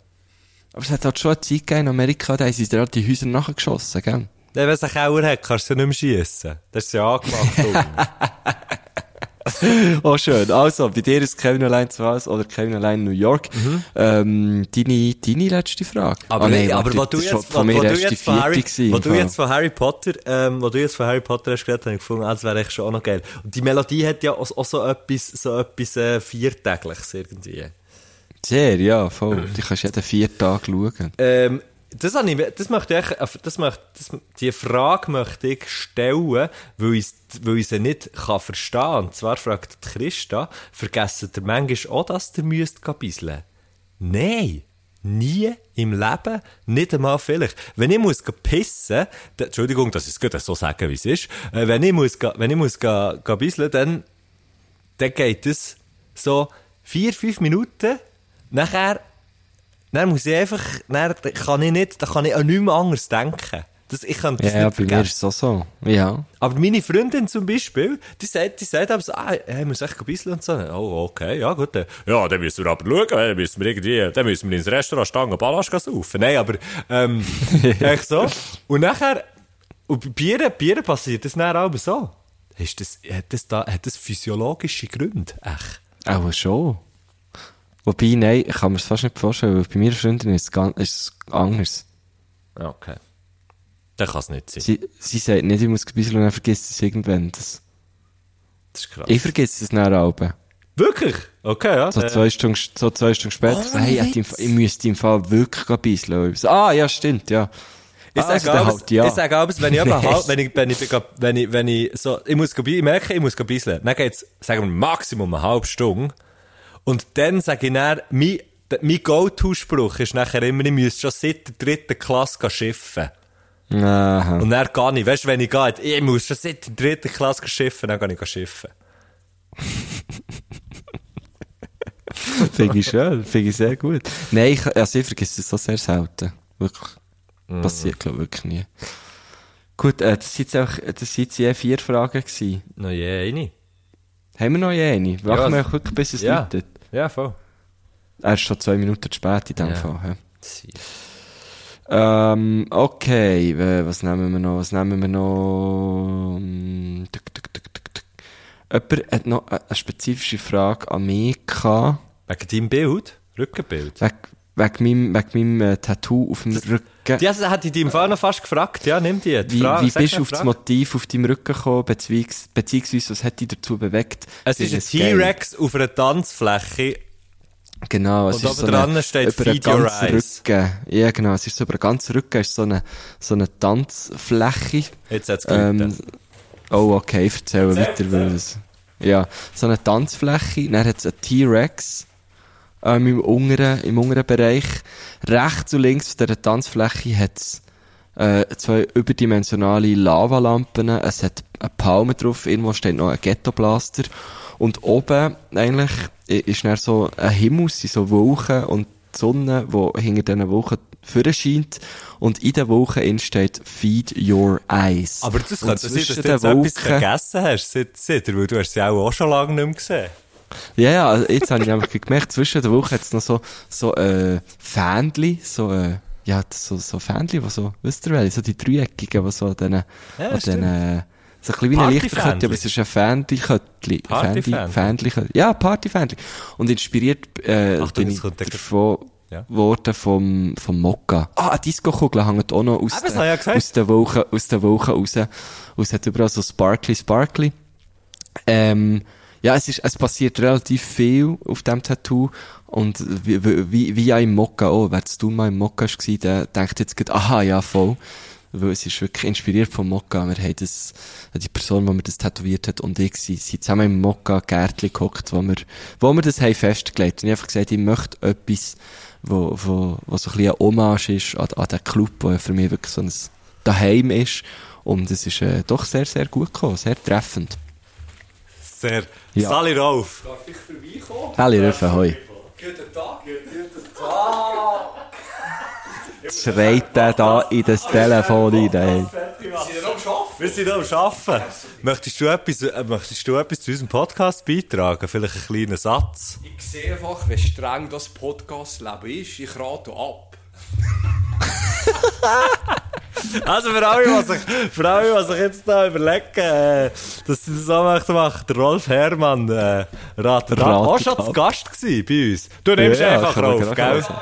Aber es hat halt schon eine Zeit gegeben in Amerika, da haben sie die Häuser nachgeschossen, gell? Dann, wenn es einen Keller hat, kannst du nicht mehr schiessen. Das ist ja angemacht. Oh, schön. Also, bei dir ist Kevin allein zu Hause oder Kevin allein in New York. Ähm, deine, deine letzte Frage. Aber, Ah, nein, aber wo du jetzt, von wo, mir wo du jetzt von Harry, gewesen, wo du jetzt von Harry Potter, ähm, wo du jetzt von Harry Potter hast geredet, habe ich gefunden, ah, das wäre echt schon auch noch geil. Und die Melodie hat ja auch, auch so etwas, so etwas, äh, Viertägliches irgendwie. Sehr, ja, voll. Die kannst jeden vier Tage schauen. Ähm, das, ich, das möchte ich, das möchte, das, die Frage möchte ich stellen, weil ich, weil ich sie nicht kann verstehen. Und zwar fragt Christa, vergessen ihr manchmal auch, dass ihr müsst bisseln? Nein. Nie im Leben, nicht einmal vielleicht. Wenn ich muss pissen, dann, Entschuldigung, dass ich es so sagen, wie es ist, äh, wenn ich muss, wenn ich muss gehen, gehen bisseln, dann, dann geht es so vier, fünf Minuten, nachher dann muss ich einfach, dann kann ich nicht, dann kann ich an nichts mehr anderes denken. Das, ich kann das Ja, nicht bei mir vergessen. ist es auch so. Ja. Aber meine Freundin zum Beispiel, die sagt, die sagt aber so, ah, ich muss echt ein bisschen und so. Oh, okay, ja, gut. dann- Ja, dann müssen wir aber schauen, dann müssen wir irgendwie, dann müssen wir ins Restaurant Stangen Ballast saufen. Nein, aber, ähm, echt so. Und nachher, und bei Bieren, Bieren passiert das dann aber so. Ist das, hat das da, hat das physiologische Gründe? Echt? Auch schon. Wobei, nein, ich kann mir das fast nicht vorstellen, weil bei mir Freundin ist es ganz, ist es anders. Ja, okay. Dann kann es nicht sein. Sie, sie sagt nicht, ich muss ein bisschen und dann vergisst es irgendwann. Das, Das ist krass. ich vergesse es dann auch. Wirklich? Okay, ja. So Äh, zwei Stunden, so zwei Stunden später, Oh, hey, ich, ich müsste im Fall wirklich ein bisschen. So, ah, ja, stimmt, ja. Ich Ah, sage also halt ja. ich sage abends, wenn ich halt, wenn ich, wenn ich, wenn ich, wenn ich so, ich muss, ich merke, ich muss bisseln. Dann geht's, sagen wir, Maximum eine halbe Stunde. Und dann sage ich dann, mein, mein Go-To-Spruch ist nachher immer, ich müsste schon seit der dritten Klasse schiffen. Aha. Und dann gehe ich, weißt du, wenn ich gehe, ich muss schon seit der dritten Klasse schiffen, dann gehe ich schiffen. Finde ich schön, finde ich sehr gut. Nein, ich, also ich vergesse es so sehr selten. Wirklich. Passiert, glaube ich, wirklich nie. Gut, äh, das sind jetzt auch, das sind jetzt je vier Fragen gewesen. No je, eine. Haben wir noch eine? Machen Ja, wir wirklich, bis es ja. läutet. Ja, voll. Er ist schon zwei Minuten zu spät in dem Ja. Fall. Ja. Ähm, okay, äh, was nehmen wir noch? Was nehmen wir noch? Hm, Tuk, tuk, tuk, tuk, tuk. Jemand hat noch eine eine spezifische Frage an mich gehabt. Wegen deinem Bild? Rückenbild? Wegen, wegen meinem, wegen meinem äh, Tattoo auf dem Rücken. Also, hat ich dich im Fall noch fast gefragt. Ja, nimm die. die Wie, Frage, wie bist du auf das. Motiv auf deinem Rücken gekommen, beziehungs- beziehungsweise was hat dich dazu bewegt? Es ist ein Dieses Game? T-Rex auf einer Tanzfläche. Genau, es Und ist so dran eine, steht über den Feed your ganzen. Rücken. Ja, genau, es ist so über den ganzen Rücken ist so eine, so eine Tanzfläche. Jetzt hat's Ähm, oh, okay, ich erzähle weiter, weil es, ja, so eine Tanzfläche, dann hat es einen T-Rex, ähm, im unteren, im unteren Bereich. Rechts und links von dieser Tanzfläche hat es, äh, zwei überdimensionale Lavalampen, es hat eine Palme drauf, irgendwo steht noch ein Ghetto-Blaster. Und oben, eigentlich, ist dann so ein Himmel, sind so Wolken und die Sonne, die hinter diesen Wolken vorne scheint. Und in den Wolken steht Feed Your Eyes. Aber das könnte sein, dass du jetzt etwas Wolken- vergessen hast, seit, seit, weil du hast sie auch, auch schon lange nicht mehr gesehen. Ja, ja, also jetzt habe ich einfach gemerkt, zwischen der Woche hat es noch so, so, äh, Fähnli, so, äh, ja, so, so Fähnli, die so, wisst ihr wel, so die dreieckigen, die so an diesen, Ja, an diesen, äh, so ein bisschen wie. Lichterkette, aber es ist ein. Partyfähnli. Fähnli, ja, Partyfähnli. Und inspiriert, äh, Achtung, bin ich der- davon, Ja. worden vom, vom Mokka. Ah, eine Disco-Kugel hängt auch noch aus, Ah, ich ja aus den Wolken, aus den Wolken raus. Und es hat überall so Sparkly, Sparkly. Ähm, ja, es ist, es passiert relativ viel auf dem Tattoo. Und wie, wie, wie ja im Mokka auch. Wer du mal im Mokka war, der denkt jetzt gerade, aha, ja, voll. Weil es ist wirklich inspiriert vom Mokka. Wir haben das, die Person, die mir das tätowiert hat, und ich, sind zusammen im Mokka Gärtli gehockt, wo wir, wo wir das haben festgelegt. Und ich habe einfach gesagt, ich möchte etwas, wo, wo, wo so ein bisschen eine Hommage ist an, an den Club, wo für mich wirklich so ein Daheim ist. Und es ist, äh, doch sehr, sehr gut gekommen, sehr treffend. Sehr. Ja. Sali rauf. Halli Röfe, hoi. Schreit der da in das Telefon rein. Wir sind am Arbeiten. Möchtest du etwas, äh, möchtest du etwas zu unserem Podcast beitragen? Vielleicht einen kleinen Satz? Ich sehe einfach, wie streng das Podcast-Leben ist. Ich rate ab. Also für alle, was sich, für alle, was sich jetzt da überlegen, äh, dass sie das auch möchten machen, der Rolf Herrmann, äh, ratet ab. Ratet Auch schon zu Gast gewesen bei uns. Du nimmst Ja, einfach rauf, gerade gell?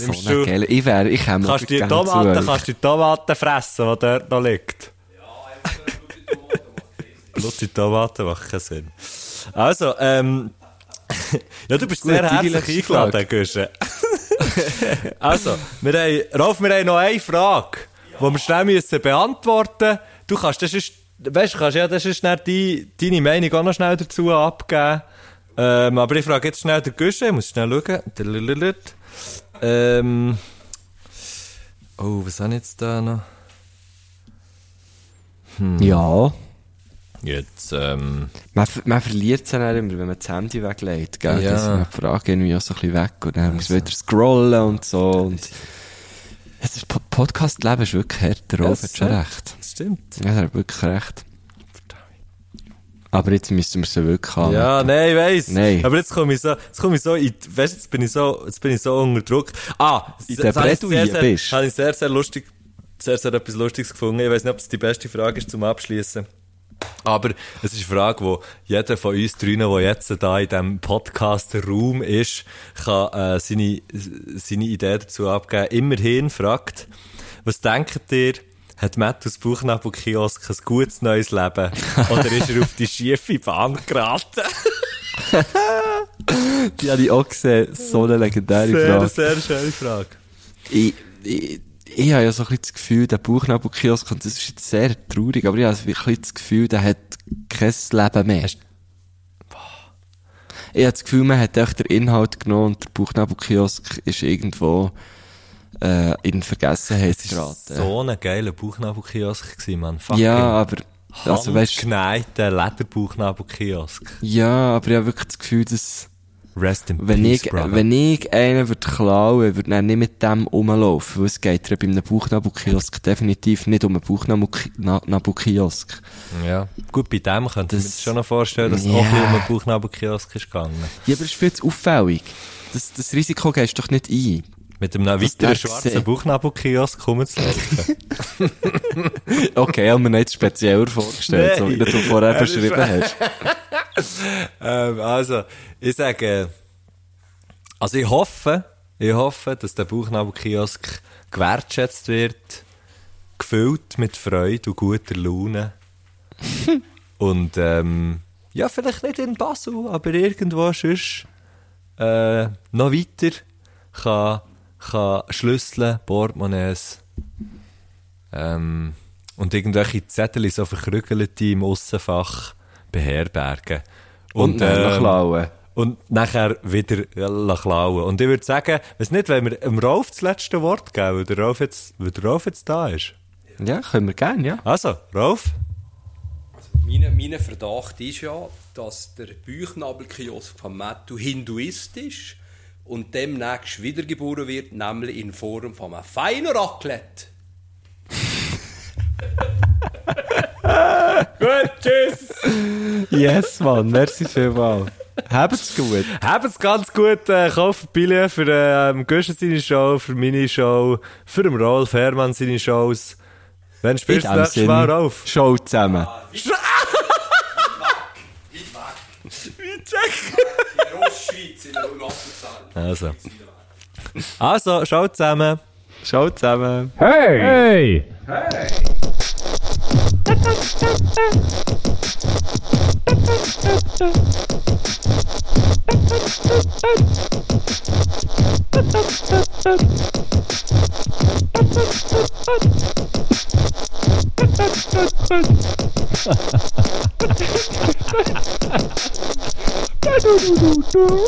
Nimmst So du, geile, ich wäre, ich kannst die Tomaten, kannst die Tomaten fressen, die dort noch liegt? Blutige Tomaten macht keinen Sinn. Also, ähm, ja, du bist Gut, sehr herzlich eingeladen, Güsche. also, wir haben, Rolf, wir haben noch eine Frage, die wir schnell müssen beantworten Du kannst, das ist, weißt kannst ja, das ist die, deine Meinung auch noch schnell dazu abgeben. Ähm, aber ich frage jetzt schnell den Güsche, ich muss schnell schauen. Ähm, oh, was habe ich jetzt da noch? Ja. Jetzt, ähm, Man, man verliert es dann auch immer, wenn man das Handy weglegt, gell? Ja. Ja. Dann ist die Frage irgendwie auch so ein bisschen weg und dann muss man wieder scrollen und so und... Po- Podcast-Leben ist wirklich härter, Rolf hat schon ja. recht. das stimmt. Ja, er hat wirklich recht. Aber jetzt müssen wir es ja wirklich haben. Ja, nein, ich weiss. Nein. Aber jetzt komme ich so, jetzt komme ich so in, weißt, jetzt bin ich so, jetzt bin ich so unter Druck. Ah, In das der Bredouille sehr, sehr- bist. Habe ich sehr, sehr lustig, sehr, sehr etwas Lustiges gefunden. Ich weiß nicht, ob es die beste Frage ist zum Abschließen. Aber es ist eine Frage, wo jeder von uns drinnen, der jetzt da in diesem Podcast-Raum ist, kann äh, seine, seine Idee dazu abgeben. Immerhin fragt, was denkt ihr, hat Matt aus Bauchnabel-Kiosk ein gutes neues Leben? Oder ist er auf die schiefe Bahn geraten? Die habe ich auch gesehen. So eine legendäre Sehr, Frage. sehr schöne Frage. Ich, ich, ich habe ja so ein bisschen das Gefühl, der Bauchnabelkiosk, und das ist jetzt sehr traurig, aber ich habe so ein bisschen das Gefühl, der hat kein Leben mehr. Ich habe das Gefühl, man hat echt den Inhalt genommen und der Buchnabelkiosk ist irgendwo äh, in Vergessenheit geraten. So ein geiler Bauchnabelkiosk gewesen, man. Fucking ja, aber also weißt, handgeneigter Lederbauchnabelkiosk. ja, aber ich habe wirklich das Gefühl, dass Rest in wenn peace, ich, brother. wenn ich einen würde klauen, würde er nicht mit dem rumlaufen, weil es geht ja bei einem Bauchnabelkiosk definitiv nicht um einen Bauchnabelkiosk. Ja. Gut, bei dem könnte ich mir schon noch vorstellen, dass es Ja. auch ein um einen Bauchnabelkiosk ist gegangen. Ja, aber es ist viel zu auffällig. Das, das Risiko gehst du doch nicht ein. Mit einem weiteren schwarzen sehen. Bauchnabelkiosk kommen zu laufen. Okay, haben wir nicht spezieller vorgestellt, so wie du vorher beschrieben hast. ähm, also, ich sage, also ich hoffe, ich hoffe, dass der Bauchnabelkiosk gewertschätzt wird, gefüllt mit Freude und guter Laune. und ähm, ja, vielleicht nicht in Basel, aber irgendwo sonst äh, noch weiter kann, kann Schlüssel, Portemonnaies ähm, und irgendwelche Zettel so verkrügelte im Aussenfach beherbergen. Und, dann noch ähm, klauen. und nachher wieder ja, klauen. Und ich würde sagen, weiß nicht, wenn wir dem Rolf das letzte Wort geben, weil der Rolf jetzt, weil der Rolf jetzt da ist. Ja, können wir gerne, ja. Also, Rolf? Mein, mein Verdacht ist ja, dass der Büchnabelkiosk von Mattu Hinduist ist und demnächst wiedergeboren wird, nämlich in Form von einem feinen Raclette. Gut, tschüss! Yes, Mann, merci vielmals. Habt's gut. Habt's ganz gut, äh, kauft Billett für ähm, Guschen seine Show, für meine Show, für den Rolf Hermann seine Shows. Wenn spielst du nächstes Mal, Rolf? Show zusammen. In Ostschweiz, in der Apfelsaal. Also. Also, schaut zusammen. Show zusammen. Hey! Du, du.